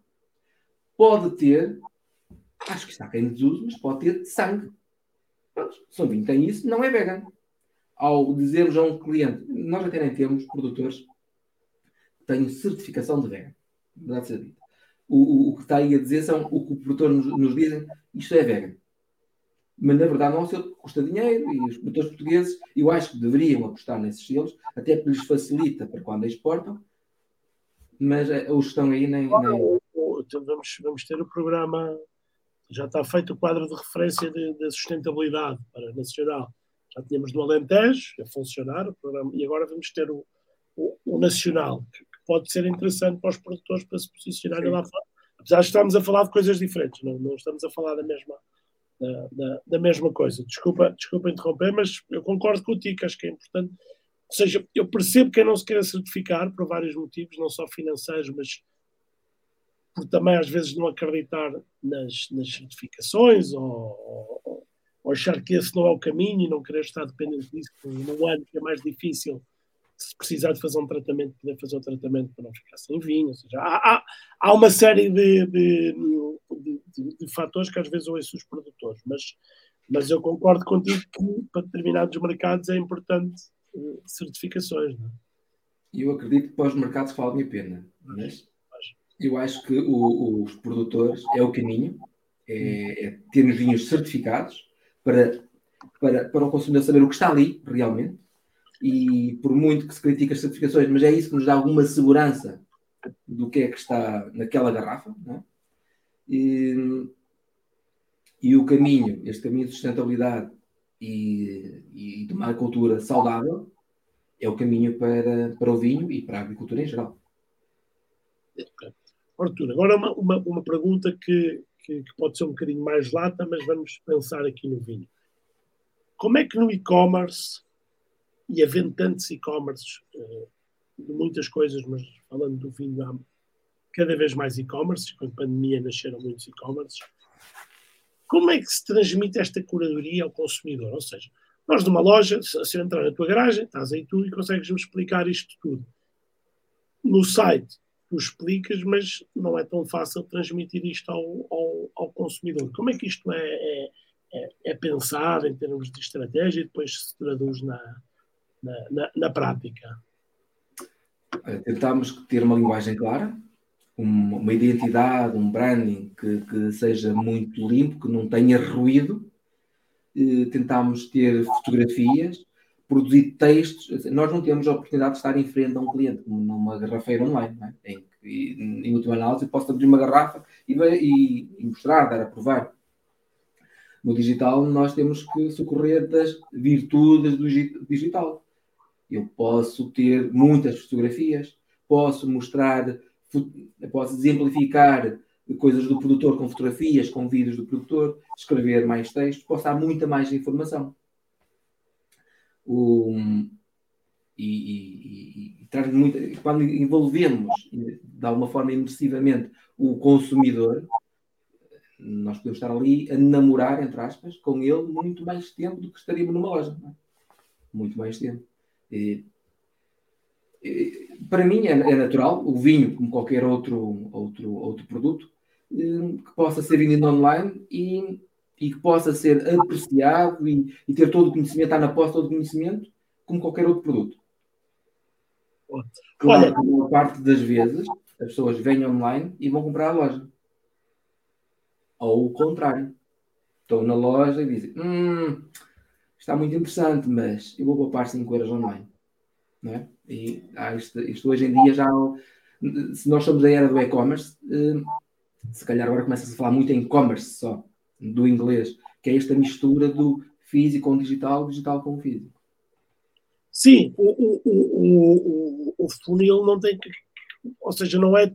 Pode ter, acho que está quem desuso, mas pode ter sangue. Pronto, se um vinho tem isso, não é vegan. Ao dizermos a um cliente, nós até nem temos produtores têm certificação de vegan. Verdade seja dita o, o, que está aí a dizer são o que o produtor nos, nos dizem, isto é vegan. Mas na verdade não, é custa dinheiro e os produtores portugueses, eu acho que deveriam apostar nesses selos, até porque lhes facilita para quando exportam, mas eh, os que estão aí nem. nem... Então vamos, vamos ter o programa, já está feito o quadro de referência da sustentabilidade para nacional. Já tínhamos do Alentejo a funcionar o programa, e agora vamos ter o, o, o nacional, que pode ser interessante para os produtores para se posicionarem lá fora. Apesar de estarmos a falar de coisas diferentes, não, não estamos a falar da mesma, da, da, da, mesma coisa. Desculpa, desculpa interromper, mas eu concordo contigo, acho que é importante. Ou seja, eu percebo que não se queira certificar por vários motivos, não só financeiros, mas por também às vezes não acreditar nas, nas certificações ou, ou, ou, achar que esse não é o caminho e não querer estar dependente disso num ano que é mais difícil se precisar de fazer um tratamento, poder fazer o tratamento para não ficar sem vinho. Ou seja, há, há, há uma série de, de, de, de, fatores que às vezes ouço os produtores, mas, mas eu concordo contigo que para determinados mercados é importante uh, certificações. Não é? Eu acredito que para os mercados vale a pena, mas eu acho que o, os produtores é o caminho, é, é termos vinhos certificados para, para, para o consumidor saber o que está ali realmente e por muito que se critique as certificações, mas é isso que nos dá alguma segurança do que é que está naquela garrafa. É? E, e, o caminho, este caminho de sustentabilidade e, e de uma agricultura saudável, é o caminho para, para o vinho e para a agricultura em geral. Arthur, agora uma, uma, uma pergunta que, que, que, pode ser um bocadinho mais lata, mas vamos pensar aqui no vinho. Como é que no e-commerce, e havendo tantos e-commerces uh, de muitas coisas, mas falando do vinho, há cada vez mais e-commerce, com a pandemia nasceram muitos e-commerces, como é que se transmite esta curadoria ao consumidor? Ou seja, nós numa loja, se eu entrar na tua garagem, estás aí tu e consegues-me explicar isto tudo. No site, tu explicas, mas não é tão fácil transmitir isto ao, ao, ao consumidor. Como é que isto é, é, é, é, pensado em termos de estratégia e depois se traduz na, na, na, na prática? Tentamos ter uma linguagem clara, uma identidade, um branding que, que seja muito limpo, que não tenha ruído. Tentámos ter fotografias, produzir textos. Nós não temos a oportunidade de estar em frente a um cliente, como numa garrafeira online, é? em que, em última análise, eu posso abrir uma garrafa e, e, e mostrar, dar a provar. No digital, nós temos que socorrer das virtudes do digital. Eu posso ter muitas fotografias, posso mostrar posso exemplificar coisas do produtor com fotografias, com vídeos do produtor, escrever mais texto, posso dar muita mais informação. Um, e, e, e, muita, quando envolvemos de alguma forma imersivamente o consumidor, nós podemos estar ali a namorar, entre aspas, com ele muito mais tempo do que estaríamos numa loja. É? Muito mais tempo. Para mim é, é, natural o vinho, como qualquer outro, outro, outro produto, eh, que possa ser vendido online e, e que possa ser apreciado e, e, ter todo o conhecimento, estar na posse todo o conhecimento, como qualquer outro produto. Claro a maior parte das vezes as pessoas vêm online e vão comprar a loja. Ou o contrário. Estão na loja e dizem: hum, está muito interessante, mas eu vou poupar 5 euros online. Não é? E ah, isto, isto, hoje em dia já. Se nós somos da era do e-commerce, eh, se calhar agora começa-se a falar muito em e-commerce só, do inglês, que é esta mistura do físico com digital, digital com físico. Sim, o, o, o, o, funil não tem que. Ou seja, não é,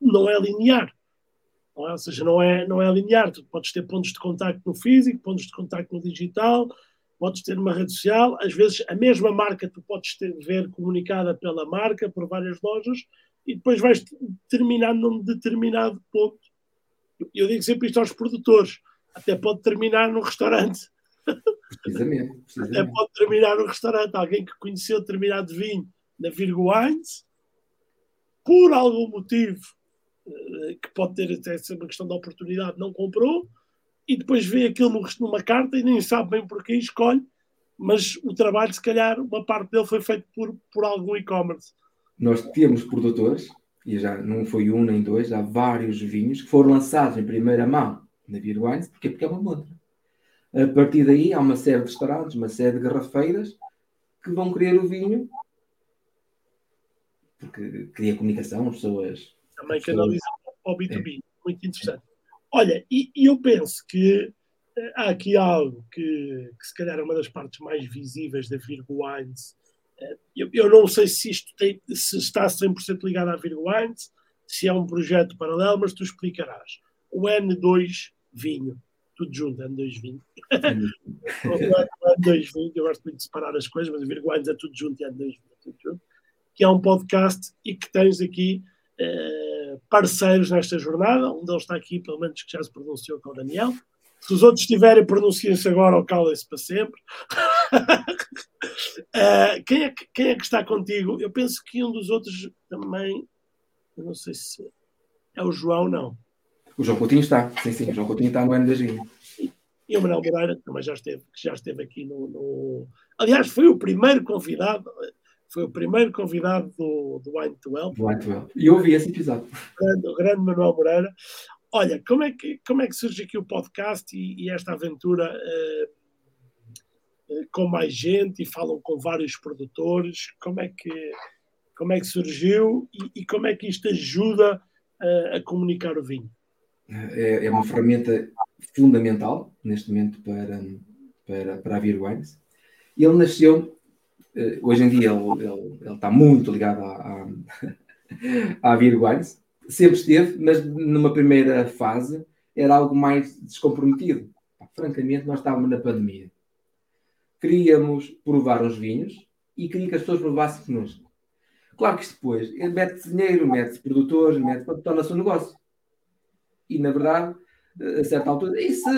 não é linear. É? Ou seja, não é, não é linear. Tu podes ter pontos de contacto no físico, pontos de contacto no digital, podes ter uma rede social, às vezes a mesma marca tu podes ter, ver comunicada pela marca por várias lojas e depois vais terminar num determinado ponto. Eu digo sempre isto aos produtores, até pode terminar num restaurante. Precisamente, precisamente. Até pode terminar num restaurante. Alguém que conheceu determinado vinho na Virgo Wines, por algum motivo, eh, que pode ter até ser uma questão de oportunidade, não comprou, e depois vê aquilo numa carta e nem sabe bem porquê e escolhe, mas o trabalho, se calhar, uma parte dele foi feito por, por algum e-commerce. Nós temos produtores, e já não foi um nem dois, há vários vinhos que foram lançados em primeira mão na Beer Wines, porque, porque é uma montra. A partir daí há uma série de restaurantes, uma série de garrafeiras que vão querer o vinho porque cria comunicação, as pessoas. Também canaliza para o B2B, é. muito interessante. Olha, e, e, eu penso que eh, há aqui algo que, que, se calhar é uma das partes mais visíveis da Virgo Wines. Eh, eu, eu não sei se isto tem, se está 100% ligado à Virgo Wines, se é um projeto paralelo, mas tu explicarás. O N2 vinho, tudo junto, N2 vinho. *laughs* o N2 vinho, eu gosto muito de separar as coisas, mas a Virgo Wines é tudo junto e N2 vinho, é tudo junto. Que é um podcast e que tens aqui eh, parceiros nesta jornada. Um deles está aqui, pelo menos que já se pronunciou com o Daniel. Se os outros tiverem, pronunciem-se agora ou calem-se para sempre. uh, *laughs* quem, é que, quem é que está contigo? Eu penso que um dos outros também, eu não sei se é o João, não. O João Coutinho está, sim, sim, o João Coutinho está no ano das vinhas. E o Manuel Moreira também já esteve, já esteve aqui no, no, Aliás, foi o primeiro convidado, foi o primeiro convidado do, do Wine to Well. Wine to Well. E ouvi esse episódio. O grande, Manuel Moreira. Olha, como é que, como é que surge aqui o podcast e, e esta aventura uh, uh, com mais gente e falam com vários produtores? Como é que, como é que surgiu e, e como é que isto ajuda uh, a comunicar o vinho? É, é, uma ferramenta fundamental neste momento para, para, para a Beer Wines. Ele nasceu hoje em dia ele, ele, ele está muito ligado à, à, *laughs* à sempre esteve, mas numa primeira fase era algo mais descomprometido. Francamente, nós estávamos na pandemia. Queríamos provar os vinhos e queria que as pessoas provassem connosco. Claro que depois mete dinheiro, mete produtores, mete, torna-se um negócio. E na verdade, a certa altura, e se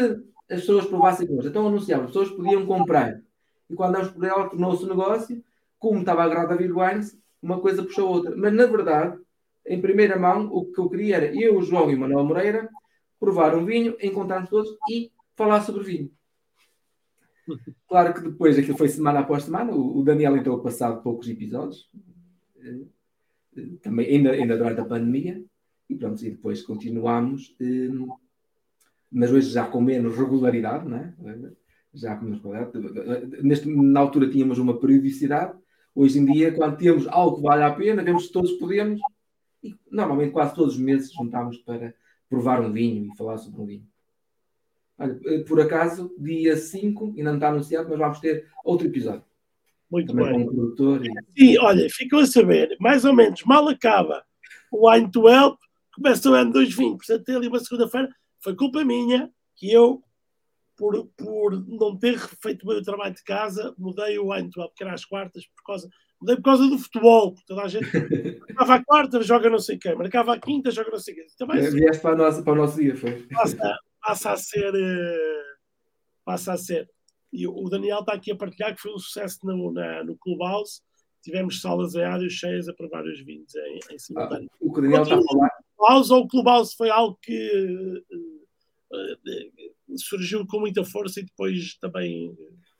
as pessoas provassem connosco? Então anunciava, as pessoas podiam comprar. E quando nós por ela tornou-se um negócio, como estava agarrado a Vir Wines, uma coisa puxou a outra. Mas na verdade, em primeira mão, o que eu queria era eu, João e o Manuel Moreira provar um vinho, encontrarmos todos e falar sobre vinho. *laughs* Claro que depois, aquilo foi semana após semana, o Daniel entrou passado poucos episódios, eh, também ainda, ainda durante a pandemia, e pronto, e depois continuamos, eh, mas hoje já com menos regularidade, não é? Já com regularidade. Neste, na altura tínhamos uma periodicidade, hoje em dia, quando temos algo que vale a pena, vemos que todos podemos, e normalmente quase todos os meses juntamos para provar um vinho e falar sobre um vinho. Olha, eh, por acaso, dia 5, ainda não está anunciado, mas vamos ter outro episódio. Muito Também bem. produtor e... Sim, olha, ficou a saber, mais ou menos, mal acaba o Wine to Help, começa o ano 2020, portanto, ali uma segunda-feira, foi culpa minha que eu, por, por não ter feito bem o trabalho de casa, mudei o Help, que era às quartas, por causa Mudei por causa do futebol, porque toda a gente *laughs* marcava a quarta, joga não sei quem, marcava a quinta, joga não sei quem. Também, é, Vieste para, nossa, para o nosso dia, foi. Passa, passa a ser. Eh, passa a ser. E o Daniel está aqui a partilhar que foi um sucesso no, na, no Clubhouse. Tivemos salas em áreas cheias a provar os vinhos em, em simultâneo. Ah, o que o Daniel está a falar. Clubhouse ou o Clubhouse foi algo que uh, uh, surgiu com muita força e depois também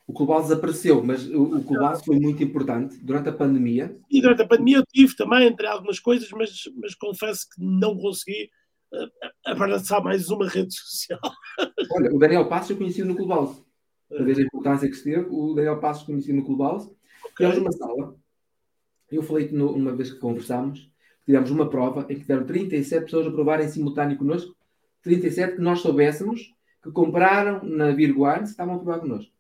o Clubhouse desapareceu, mas o, o Clubhouse foi muito importante durante a pandemia. E durante a pandemia eu tive também, entre algumas coisas, mas, mas confesso que não consegui uh, abraçar mais uma rede social. *laughs* Olha, o Daniel Passos eu conheci no Clubhouse. Para ver a importância que se teve, o Daniel Passos conheci no Clubhouse. Okay. Tivemos uma sala. Eu falei-te uma vez que conversámos, tivemos uma prova em que tiveram 37 pessoas a provarem em simultâneo connosco. 37 que nós soubéssemos que compraram na Virguard estavam a provar connosco.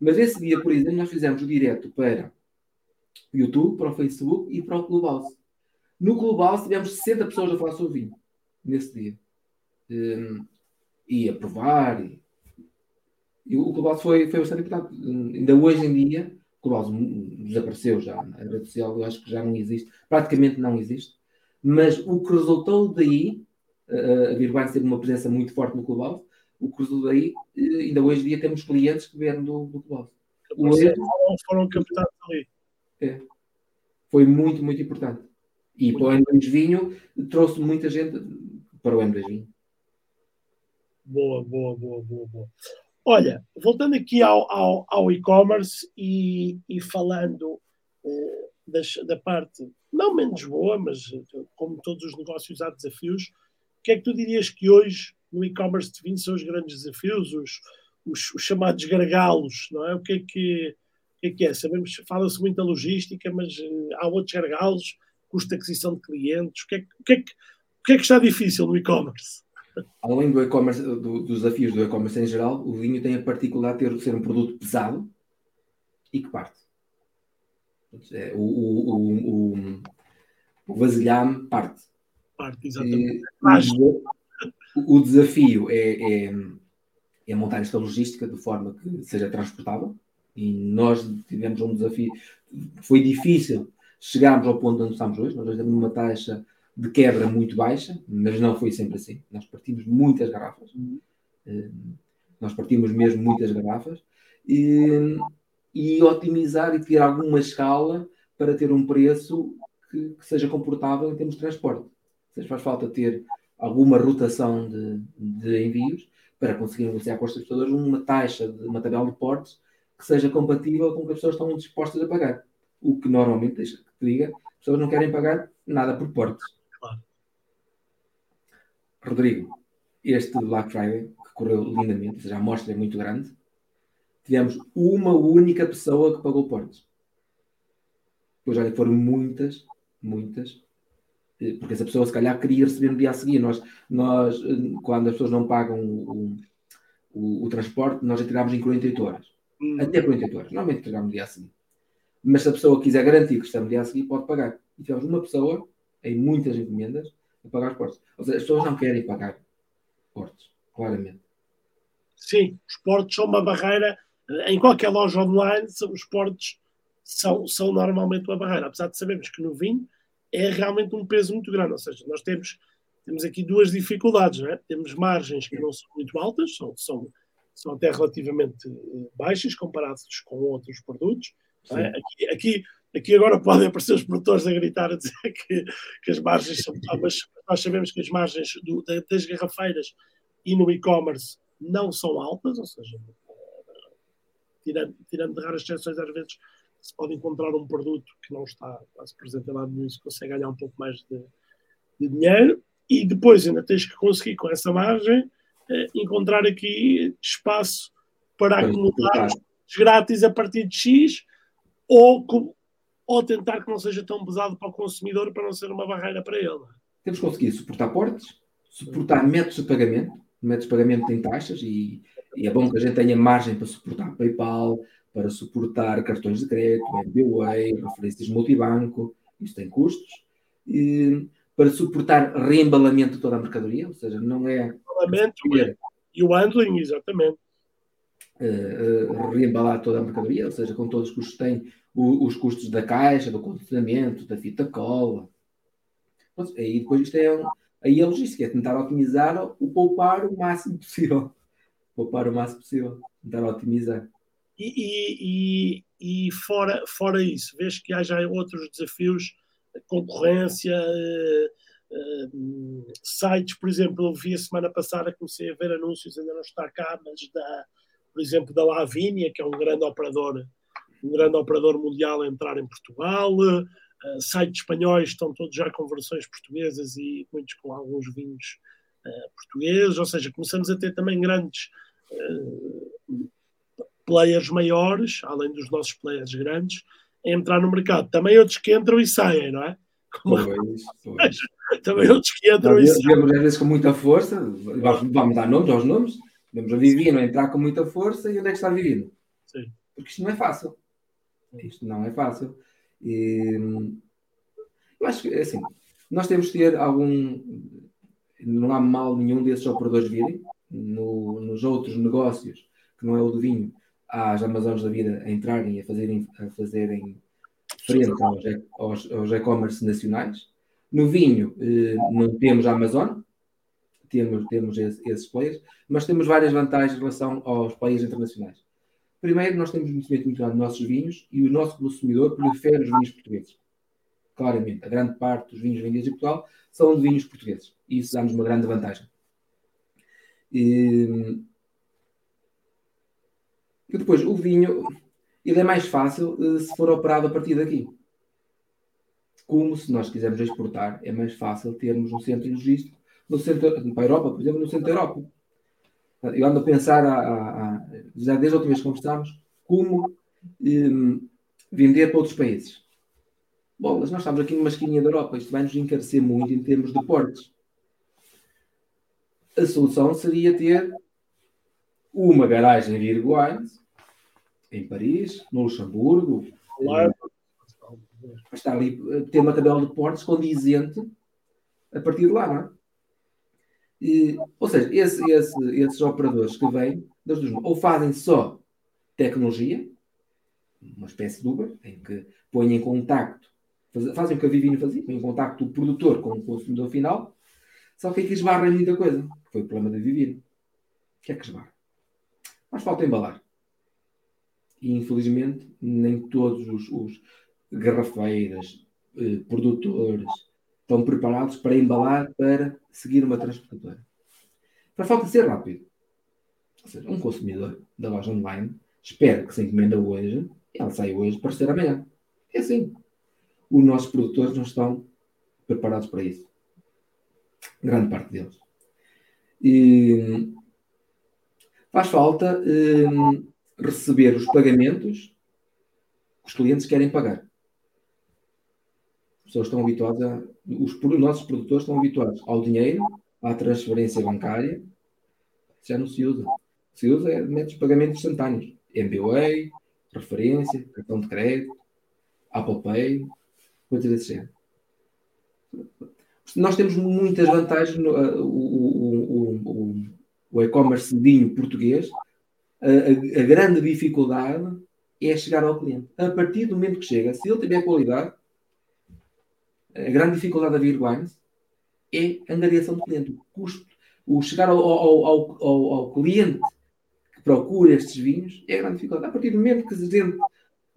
Mas esse dia, por exemplo, nós fizemos o direto para o YouTube, para o Facebook e para o Clubhouse. No Clubhouse tivemos 60 pessoas a falar sobre vinho, nesse dia. Um, e a provar. E, e o Clubhouse foi, foi bastante importante. Um, ainda hoje em dia, o Clubhouse desapareceu já. A rede social eu acho que já não existe. Praticamente não existe. Mas o que resultou daí, a Virgwine teve uma presença muito forte no Clubhouse, o que daí, eh, ainda hoje em dia temos clientes que vieram do, do Clube. O erro, foram captados ali. É. Foi muito, muito importante. E muito para o M2 Vinho trouxe muita gente para o M2 Vinho. Boa, boa, boa, boa, boa. Olha, voltando aqui ao, ao, ao e-commerce e, e falando uh, das, da parte não menos boa, mas como todos os negócios há desafios, o que é que tu dirias que hoje no e-commerce de vinho são os grandes desafios, os, os, os, chamados gargalos, não é? O que é que, que, é, que é? Sabemos, fala-se muito da logística, mas uh, há outros gargalos, custo de aquisição de clientes, o que é, o que, é que, o que, é que está difícil no e-commerce? Além do e-commerce, do, dos desafios do e-commerce em geral, o vinho tem a particularidade de ser um produto pesado e que parte. É, o, o, o, o vasilhame parte. Parte, exatamente. E, o desafio é, é, é, montar esta logística de forma que seja transportável e nós tivemos um desafio. Foi difícil chegarmos ao ponto onde estamos hoje. Nós hoje temos uma taxa de quebra muito baixa, mas não foi sempre assim. Nós partimos muitas garrafas. Eh, nós partimos mesmo muitas garrafas e, e otimizar e ter alguma escala para ter um preço que, que seja comportável em termos de transporte. Ou seja, faz falta ter alguma rotação de, de envios para conseguir negociar com os transportadores uma taxa, de, uma tabela de portes que seja compatível com o que as pessoas estão dispostas a pagar. O que normalmente, deixa que te diga, as pessoas não querem pagar nada por portes. Claro. Rodrigo, este Black Friday, que correu lindamente, ou seja, a amostra é muito grande, tivemos uma única pessoa que pagou portes. Pois olha, foram muitas, muitas, porque essa pessoa se calhar queria receber no dia a seguir. Nós, nós eh, quando as pessoas não pagam o, o, o transporte, nós entregamos em 48 horas. Hum. Até 48 horas. Normalmente entregamos no dia a seguir. Mas se a pessoa quiser garantir que está no dia a seguir, pode pagar. E tivemos uma pessoa, em muitas encomendas, a pagar os portos. Ou seja, as pessoas não querem pagar portos, claramente. Sim, os portos são uma barreira. Em qualquer loja online, os portos são, são normalmente uma barreira. Apesar de sabermos que no vinho é realmente um peso muito grande. Ou seja, nós temos, temos aqui duas dificuldades. Não é? Temos margens que não são muito altas, são, são, são até relativamente eh, baixas comparadas com outros produtos. É? Aqui, aqui, aqui, agora podem aparecer os produtores a gritar a dizer *laughs* que, que as margens são. Mas nós sabemos que as margens do, das garrafeiras e no e-commerce não são altas, ou seja, tirando, tirando de raras exceções, às vezes se pode encontrar um produto que não está quase presente em lado nenhum e se consegue ganhar um pouco mais de, de, dinheiro. E depois ainda tens que conseguir, com essa margem, eh, encontrar aqui espaço para acumular grátis a partir de X ou, ou tentar que não seja tão pesado para o consumidor para não ser uma barreira para ele. Temos que conseguir suportar portes, suportar métodos de pagamento, métodos de pagamento têm taxas e, e, é bom que a gente tenha margem para suportar PayPal, para suportar cartões de crédito, MBWay, referências multibanco, isso tem custos. E, para suportar reembalamento de toda a mercadoria, ou seja, não é. Reembalamento e o handling, exatamente. Uh, uh, reembalar toda a mercadoria, ou seja, com todos os custos tem o, os custos da caixa, do condicionamento, da fita cola. Aí depois isto é um, aí a logística é tentar otimizar o poupar o máximo possível. *laughs* Poupar o máximo possível, tentar otimizar. E, e, e fora, fora isso, vês que há já outros desafios, concorrência, uh, uh, sites, por exemplo, eu vi a semana passada, comecei a ver anúncios, ainda não está cá, mas da, por exemplo, da Lavínia, que é um grande operador, um grande operador mundial a entrar em Portugal, uh, sites espanhóis estão todos já com versões portuguesas e muitos com alguns vinhos portugueses, ou seja, começamos a ter também grandes players maiores, além dos nossos players grandes, a entrar no mercado. Também outros que entram e saem, não é? Pois, pois. Também outros que entram e saem. Vemos às vezes com muita força, vamos dar nomes aos nomes, vemos a Vivino entrar com muita força e onde é que está a Vivino? Sim. Porque isto não é fácil. Isto não é fácil. E, eu acho que, assim, nós temos que ter algum. Não há mal nenhum desses operadores virem. No, nos outros negócios, que não é o do vinho, às Amazonas da vida a entrarem a fazerem, a fazerem frente aos, aos e-commerce nacionais. No vinho, eh, não temos a Amazon, temos, temos esses players, mas temos várias vantagens em relação aos players internacionais. Primeiro, nós temos muito muito grande nos nossos vinhos e o nosso consumidor prefere os vinhos portugueses. Claramente, a grande parte dos vinhos vendidos em Portugal são de vinhos portugueses. E isso dá-nos uma grande vantagem. E, e depois, o vinho, ele é mais fácil uh, se for operado a partir daqui. Como se nós quisermos exportar, é mais fácil termos um centro logístico no centro, para a Europa, por exemplo, no centro da Europa. Eu ando a pensar, a, a, a, já desde a última vez que conversámos, como um, vender para outros países. Bom, mas nós estamos aqui numa esquinha da Europa, isto vai nos encarecer muito em termos de portos. A solução seria ter uma garagem em Wines em Paris, no Luxemburgo. Claro. Para estar ali, ter uma tabela de portos condizente a partir de lá, não é? E, ou seja, esse, esse, esses operadores que vêm, das duas, ou fazem só tecnologia, uma espécie de Uber, em que põem em contacto, fazem o que a Vivino fazia, põem em contacto o produtor com o consumidor final, só que aqui esbarra muita coisa, que foi o problema da Vivino. O que é que esbarra? Mas falta embalar e infelizmente nem todos os, os garrafeiras, eh, produtores estão preparados para embalar para seguir uma transportadora. Para falta ser rápido. Ou seja, um consumidor da loja online espera que se encomenda hoje e ela sai hoje para ser amanhã. É assim. Os nossos produtores não estão preparados para isso. Grande parte deles. E faz falta. Hum, receber os pagamentos que os clientes querem pagar. As pessoas estão habituadas a. Os nossos produtores estão habituados ao dinheiro, à transferência bancária. Já não se usa. Se usa é métodos de pagamento instantâneos. MBWay, referência, cartão de crédito, Apple Pay, coisas desse género. Os nós temos muitas vantagens no uh, o, o, o e-commerce vinho português. A, a, grande dificuldade é chegar ao cliente. A partir do momento que chega, se ele tiver qualidade, a grande dificuldade da Beer Wines é a angariação do cliente. O custo, o chegar ao, ao, ao, ao, cliente que procura estes vinhos é a grande dificuldade. A partir do momento que a gente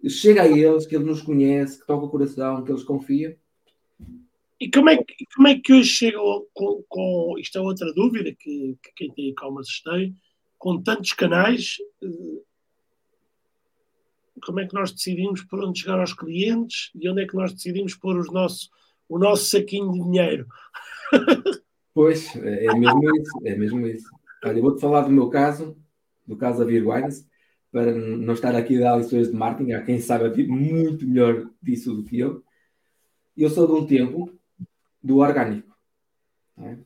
chega a eles, que ele nos conhece, que toca o coração, que eles confiam. E como é que, como é que hoje chegam com, com isto é outra dúvida que, que quem tem e-commerce tem, com tantos canais, eh, como é que nós decidimos por onde chegar aos clientes e onde é que nós decidimos pôr os nossos, o nosso saquinho de dinheiro? *laughs* Pois, é mesmo isso, é mesmo isso. Olha, vou-te falar do meu caso, do caso da Virwines para não estar aqui a dar lições de marketing, há quem sabe muito melhor disso do que eu. Eu sou de um tempo do orgânico, não é?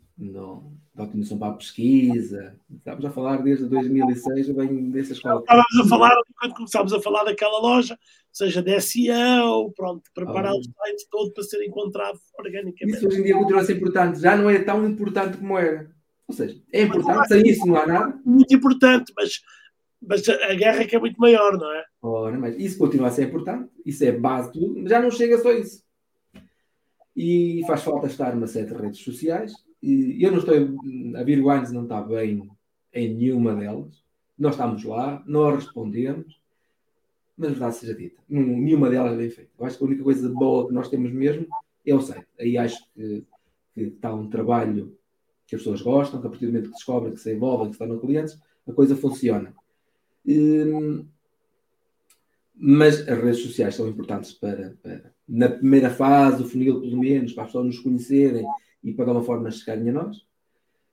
Da otimização para a pesquisa. Estamos a falar desde 2006, eu venho dessa escola. Estávamos a falar, quando começámos a falar daquela loja, seja de SEO, pronto, preparar oh. o site todo para ser encontrado organicamente. Isso hoje em dia continua a ser importante, já não é tão importante como era. Ou seja, é importante, sem isso não há nada. Muito importante, mas mas a guerra é que é muito maior, não é? Ora, mas isso continua a ser importante, isso é base de tudo, já não chega só isso. E faz falta estar numa série de redes sociais. E eu não estou. A Virwines não está bem em nenhuma delas. Nós estamos lá, nós respondemos, mas verdade seja dita, nenhuma delas é bem feita. Eu acho que a única coisa boa que nós temos mesmo é o site. Aí acho que, que está um trabalho que as pessoas gostam, que a partir do momento que descobrem, que se envolvem, que estão no clientes, a coisa funciona. Hum, mas as redes sociais são importantes para, para, na primeira fase, o funil, pelo menos, para as pessoas nos conhecerem e para de alguma forma chegarem a nós.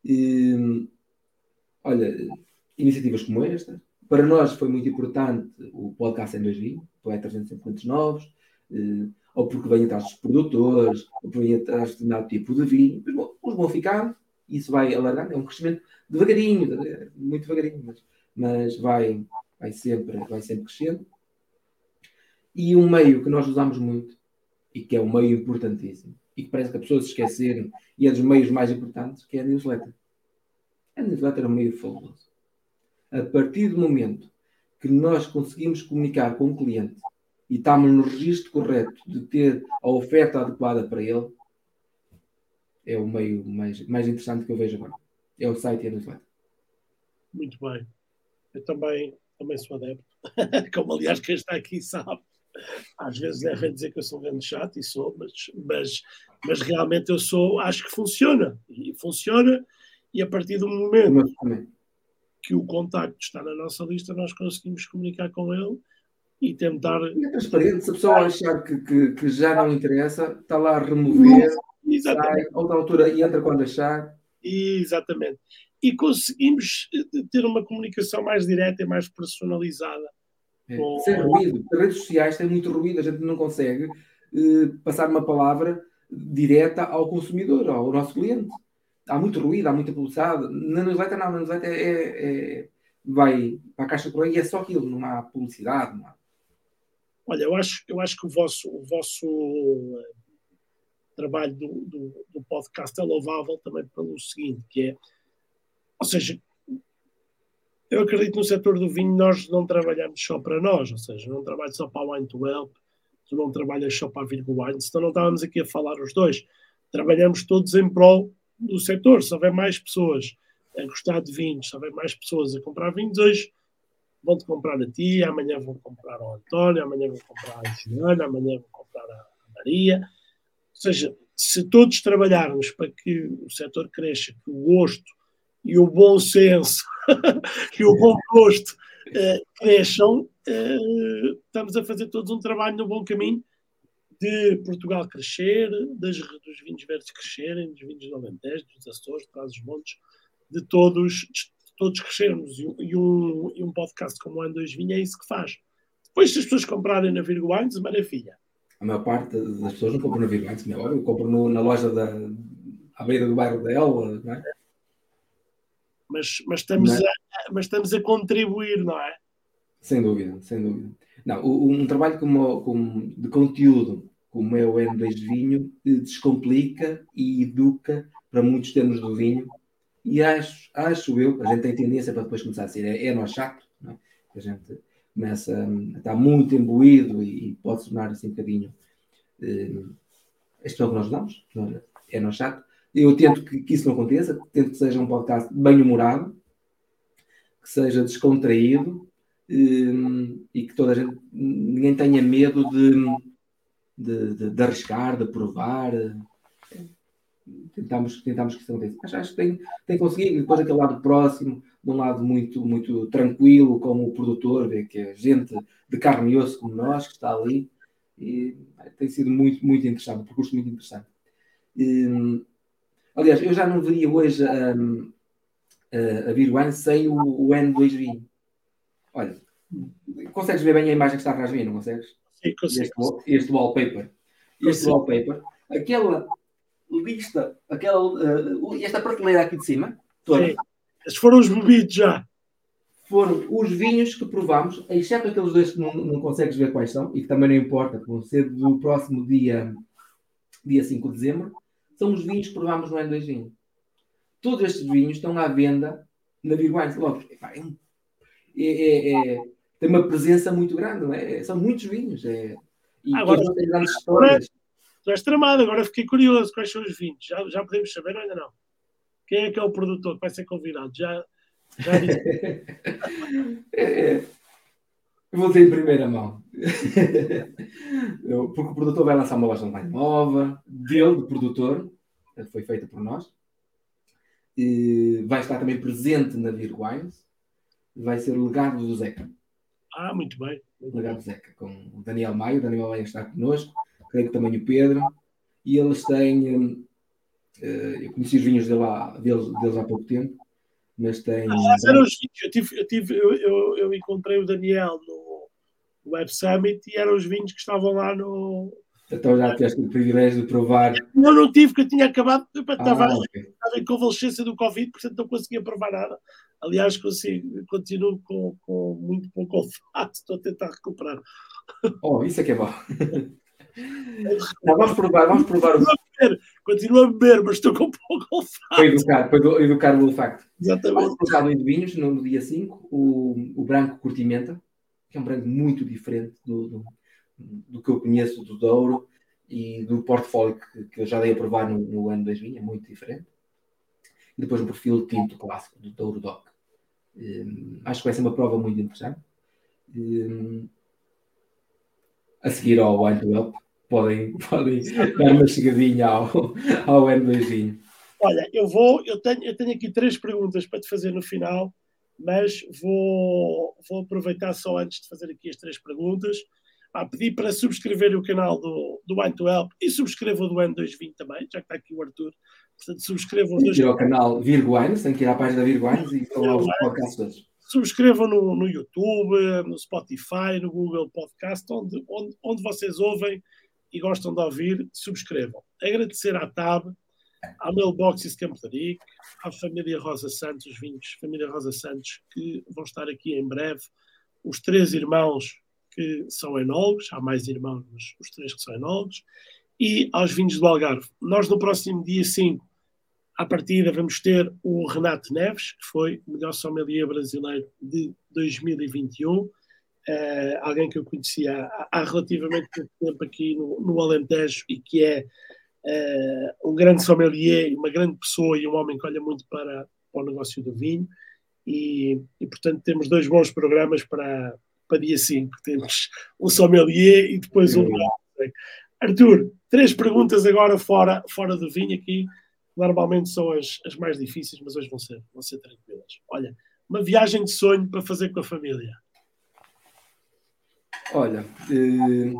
Hum, olha, iniciativas como esta, para nós foi muito importante o podcast em 2020, o é 350 novos, hum, ou porque vem atrás dos produtores, ou porque vem atrás de determinado tipo de vinho, mas bom, vão ficando, isso vai alargando, é um crescimento devagarinho, muito devagarinho, mas mas vai, vai, sempre, vai sempre crescendo. E um meio que nós usamos muito, e que é um meio importantíssimo, e que parece que as pessoas se e é dos meios mais importantes, que é a newsletter. A newsletter é um meio fabuloso. A partir do momento que nós conseguimos comunicar com o cliente e estamos no registro correto de ter a oferta adequada para ele, é o meio mais, mais interessante que eu vejo agora. É o site e a newsletter. Muito bem. Eu também, também sou adepto, *laughs* como aliás quem está aqui sabe. Às vezes devem dizer que eu sou um grande chato e sou, mas, mas, mas realmente eu sou, acho que funciona. E funciona, e a partir do momento que o contacto está na nossa lista, nós conseguimos comunicar com ele e tentar. E é transparente, se a pessoa achar que, que, que já não interessa, está lá a remover, Exatamente. sai, outra altura e entra quando achar. Exatamente e conseguimos eh, ter uma comunicação mais direta e mais personalizada. É. Sem ruído. As redes sociais têm muito ruído, a gente não consegue uh, passar uma palavra direta ao consumidor, ao nosso cliente. Há muito ruído, há muita publicidade. Na newsletter, não, na newsletter é, é, é vai para a caixa de correio e é só aquilo, não há publicidade. Não há... Olha, eu acho, eu acho que o vosso, o vosso eh, trabalho do, do, do podcast é louvável também pelo seguinte, que é ou seja, eu acredito no setor do vinho, nós não trabalhamos só para nós, ou seja, não trabalho só para a Wine to Help, tu não trabalhas só para a Virgo Wine, senão não estávamos aqui a falar os dois. Trabalhamos todos em prol do setor. Se houver mais pessoas a gostar de vinhos, se houver mais pessoas a comprar vinhos, hoje vão-te comprar a ti, amanhã vão comprar ao António, amanhã vão comprar a Joana, amanhã vão comprar a Maria. Ou seja, se todos trabalharmos para que o setor cresça, que o gosto e o bom senso *laughs* e o bom gosto uh, cresçam, uh, estamos a fazer todos um trabalho no bom caminho de Portugal crescer, das, dos vinhos verdes crescerem, dos vinhos do Alentejo, dos Açores, de os montes de todos, de todos crescermos. E, e, um, e um podcast como o Ano 2 Vinha é isso que faz. Depois, se as pessoas comprarem na Virgo Wines, maravilha. A maior parte das pessoas não compram na Virgo Wines, é óbvio, compram no, na loja da, à beira do bairro dela, não é? Mas, mas, estamos, é? a, mas estamos a contribuir, não é? Sem dúvida, sem dúvida. Não, um, trabalho como, como, de conteúdo como é o N2 de vinho, descomplica e educa para muitos termos do vinho. E acho, acho eu, a gente tem tendência para depois começar a ser é, é nós chato, é? a gente começa a estar muito imbuído e, pode se tornar assim um bocadinho. Uh, este é o que nós damos, é nós chato. Eu tento que, que, isso não aconteça, tento que seja um podcast bem humorado, que seja descontraído um, e que toda a gente, ninguém tenha medo de, de, de, de arriscar, de provar. Tentamos, tentamos que isso aconteça. Mas acho que tem, tem conseguido. Depois aquele lado próximo, de um lado muito, muito tranquilo, como o produtor, vê que é gente de carne e osso como nós, que está ali. E tem sido muito, muito interessante, um percurso muito interessante. Um, Aliás, eu já não veria hoje um, a, a sem o, o N2 vinho. Olha, consegues ver bem a imagem que está atrás de mim, não consegues? Sim, consigo. Este, este wallpaper. Este consigo. wallpaper. Aquela lista, aquela, uh, esta prateleira aqui de cima, toda. Sim. Estes foram os bebidos já. Foram os vinhos que provámos, exceto aqueles dois que não, não consegues ver quais são, e que também não importa, vão ser do próximo dia, dia 5 de dezembro são os vinhos que provámos no N2 Vinho. Todos estes vinhos estão à venda na Big Wines. Logo, é, é, é, tem uma presença muito grande, não é? São muitos vinhos. É, e agora, têm grandes histórias. Tu és tramado, agora fiquei curioso quais são os vinhos. Já, já podemos saber ou ainda não? Quem é que é o produtor que vai ser convidado? Já, já *laughs* *laughs* é, é. Vou dizer em primeira mão. *laughs* Porque o produtor vai lançar uma loja online nova, dele, do produtor, foi feita por nós. E vai estar também presente na Beer Wines. Vai ser o legado do Zeca. Ah, muito bem. O legado do Zeca, com o Daniel Maio. O Daniel Maio está connosco, creio que também o Pedro. E eles têm. Eh, eu conheci os vinhos deles, deles há pouco tempo mas tem. Ah, eram os vinhos. Eu, tive, eu, tive, eu, eu, eu, encontrei o Daniel no Web Summit e eram os vinhos que estavam lá no. Então já tiveste o privilégio de provar. Não, não tive, porque eu tinha acabado, estava, ah, okay. estava em convalescência do Covid, portanto não conseguia provar nada. Aliás, consigo, continuo com, com muito pouco olfato, estou a tentar recuperar. Oh, isso é que é bom. *laughs* Não, vamos provar, vamos provar. A beber, continuo a beber mas estou com pouco olfato. Para educar, para educar o olfato. Exatamente. Provar dois vinhos no, no dia 5, o, o branco curtimenta, que é um branco muito diferente do, do, do, que eu conheço do Douro e do portfólio que, que eu já dei a provar no, no ano 2000, é muito diferente. E depois um perfil tinto clássico do Douro Doc. Um, acho que vai ser uma prova muito interessante. Um, a seguir ao Wine to Help, podem, podem dar uma chegadinha ao, ao N2. Olha, eu vou, eu tenho, eu tenho aqui três perguntas para te fazer no final, mas vou, vou aproveitar só antes de fazer aqui as três perguntas a pedir para subscrever o canal do, do Wine to Help e subscrevam o do N220 também, já que está aqui o Arthur. Portanto, subscrevam os dois. Ir ao canal Virguines, tem que ir à página da Virguines e falar os podcasts subscrevam no, no YouTube, no Spotify, no Google Podcast, onde, onde, onde vocês ouvem e gostam de ouvir, subscrevam. Agradecer à TAB, à Mailboxes Campo de à família Rosa Santos, vinhos, família Rosa Santos, que vão estar aqui em breve, os três irmãos que são enólogos, há mais irmãos, mas os três que são enólogos, e aos vinhos do Algarve. Nós, no próximo dia 5, à partida, vamos ter o Renato Neves, que foi o melhor sommelier brasileiro de 2021. Uh, alguém que eu conhecia há, há relativamente pouco tempo aqui no, no Alentejo e que é uh, um grande sommelier, uma grande pessoa e um homem que olha muito para, para o negócio do vinho. E, e, portanto, temos dois bons programas para, para dia 5. Temos um sommelier e depois um. Arthur, três perguntas agora fora, fora do vinho aqui normalmente são as, as mais difíceis, mas hoje vão ser, vão ser tranquilas. Olha, uma viagem de sonho para fazer com a família. Olha, eh,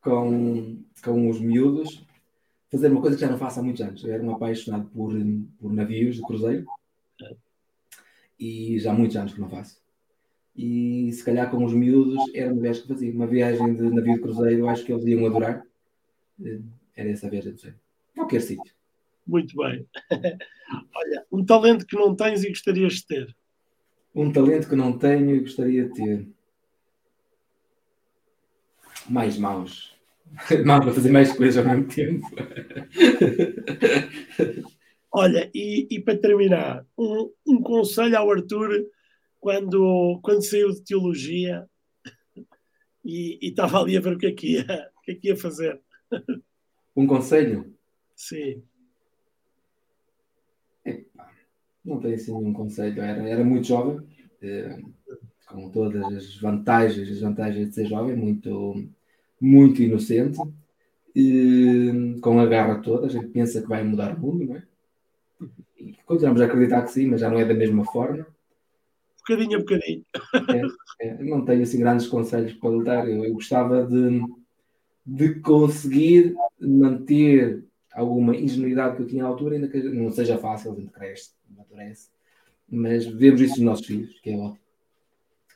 com, com os miúdos, fazer uma coisa que já não faço há muitos anos. Eu era um apaixonado por, por navios de cruzeiro e já há muitos anos que não faço. E se calhar com os miúdos era uma viagem que fazia. Uma viagem de navio de cruzeiro, acho que eles iam adorar. Eh, era essa viagem de sonho. Qualquer sítio. Muito bem. *laughs* Olha, um talento que não tens e gostarias de ter. Um talento que não tenho e gostaria de ter. Mais maus. *laughs* Não, para fazer mais coisas ao mesmo tempo. *laughs* Olha, e, e para terminar, um, um, conselho ao Arthur quando, quando saiu de teologia *laughs* e, e estava ali a ver o que é que ia, o que é que ia fazer. Um conselho? Sim. Não tenho assim nenhum conselho. Era, era muito jovem, eh, com todas as vantagens, as vantagens de ser jovem, muito, muito inocente, e, com a garra toda. A gente pensa que vai mudar o mundo, não é? E continuamos a acreditar que sim, mas já não é da mesma forma. Bocadinho a bocadinho. É, é, não tenho assim grandes conselhos para lhe dar. Eu, eu gostava de, de conseguir manter alguma ingenuidade que eu tinha à altura, ainda que não seja fácil, a gente cresce, amadurece, mas vemos isso nos nossos filhos, que é ótimo.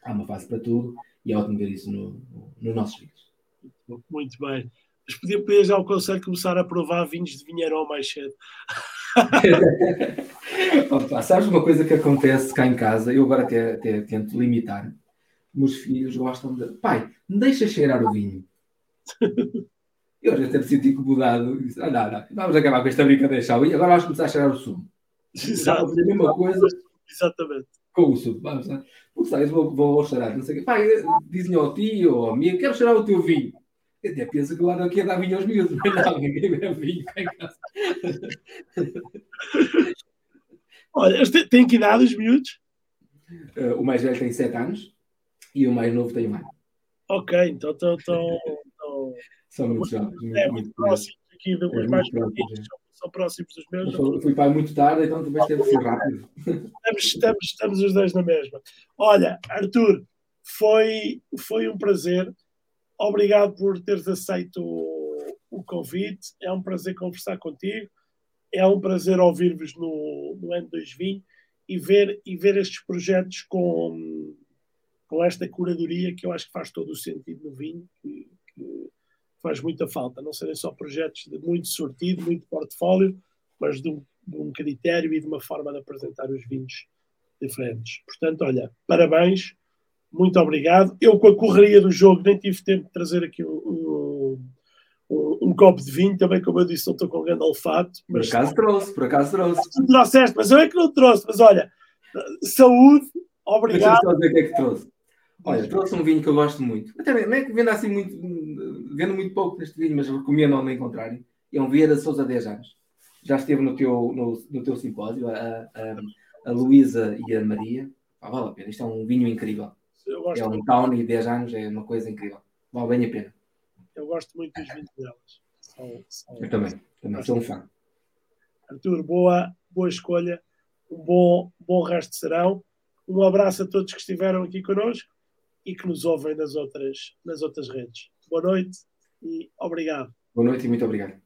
Há uma fase para tudo e é ótimo ver isso nos no nossos filhos. Muito bem. Mas podia, podia já o conselho começar a provar vinhos de vinheirão mais cedo. *laughs* Opa, sabes uma coisa que acontece cá em casa? Eu agora até, até tento limitar. Meus filhos gostam de. Pai, me deixa cheirar o vinho. *laughs* Eu já até me senti incomodado. Disse, ah, não, não, vamos acabar com esta brincadeira, e agora vamos começar a cheirar o sumo. Exato. A mesma coisa. Exatamente. Com o sumo. Vamos lá. Porque sabes, vou, vou cheirar, não sei o quê. Pai, dizem ao tio ou a mim, quero cheirar o teu vinho. Eu até penso que lá daqui a dar vinho aos miúdos, mas não, ninguém bebe vinho cá em casa. Olha, tem que idade os miúdos? Uh, o mais velho tem 7 anos e o mais novo tem um ano. Ok, então estão. São muito jovens. É muito, próximos aqui, é mais pequenos, são próximos dos meus. Eu fui pai muito tarde, então também teve que ser rápido. Estamos, estamos, estamos os dois na mesma. Olha, Arthur, foi, foi um prazer. Obrigado por teres aceito o, o convite. É um prazer conversar contigo. É um prazer ouvir-vos no, no ano 2020 e ver, e ver estes projetos com, com esta curadoria que eu acho que faz todo o sentido no vinho, que, que faz muita falta. Não serem só projetos de muito sortido, muito portfólio, mas de um, de um critério e de uma forma de apresentar os vinhos diferentes. Portanto, olha, parabéns muito obrigado. Eu, com a correria do jogo, nem tive tempo de trazer aqui um, um, um copo de vinho. Também, como eu disse, não estou com grande olfato. Mas... Por acaso trouxe, por acaso trouxe. Tu trouxeste, mas eu é que não trouxe. Mas olha, saúde, obrigado. Deixa-me o que é que trouxe. Olha, trouxe um vinho que eu gosto muito. Até não é que vendo assim muito, vendo muito pouco neste vinho, mas recomendo ao encontrarem. É um Vieira Souza 10 anos. Já esteve no teu, no, no teu simpósio, a, a, a Luísa e a Maria. Ah, vale a pena, isto é um vinho incrível é um Townie 10 anos, é uma coisa incrível. Vale bem a pena. Eu gosto muito dos vinhos delas. São, são... Eu também, também sou um fã. Arthur, boa, boa escolha. Um bom, bom resto de serão. Um abraço a todos que estiveram aqui connosco e que nos ouvem nas outras, nas outras redes. Boa noite e obrigado. Boa noite e muito obrigado.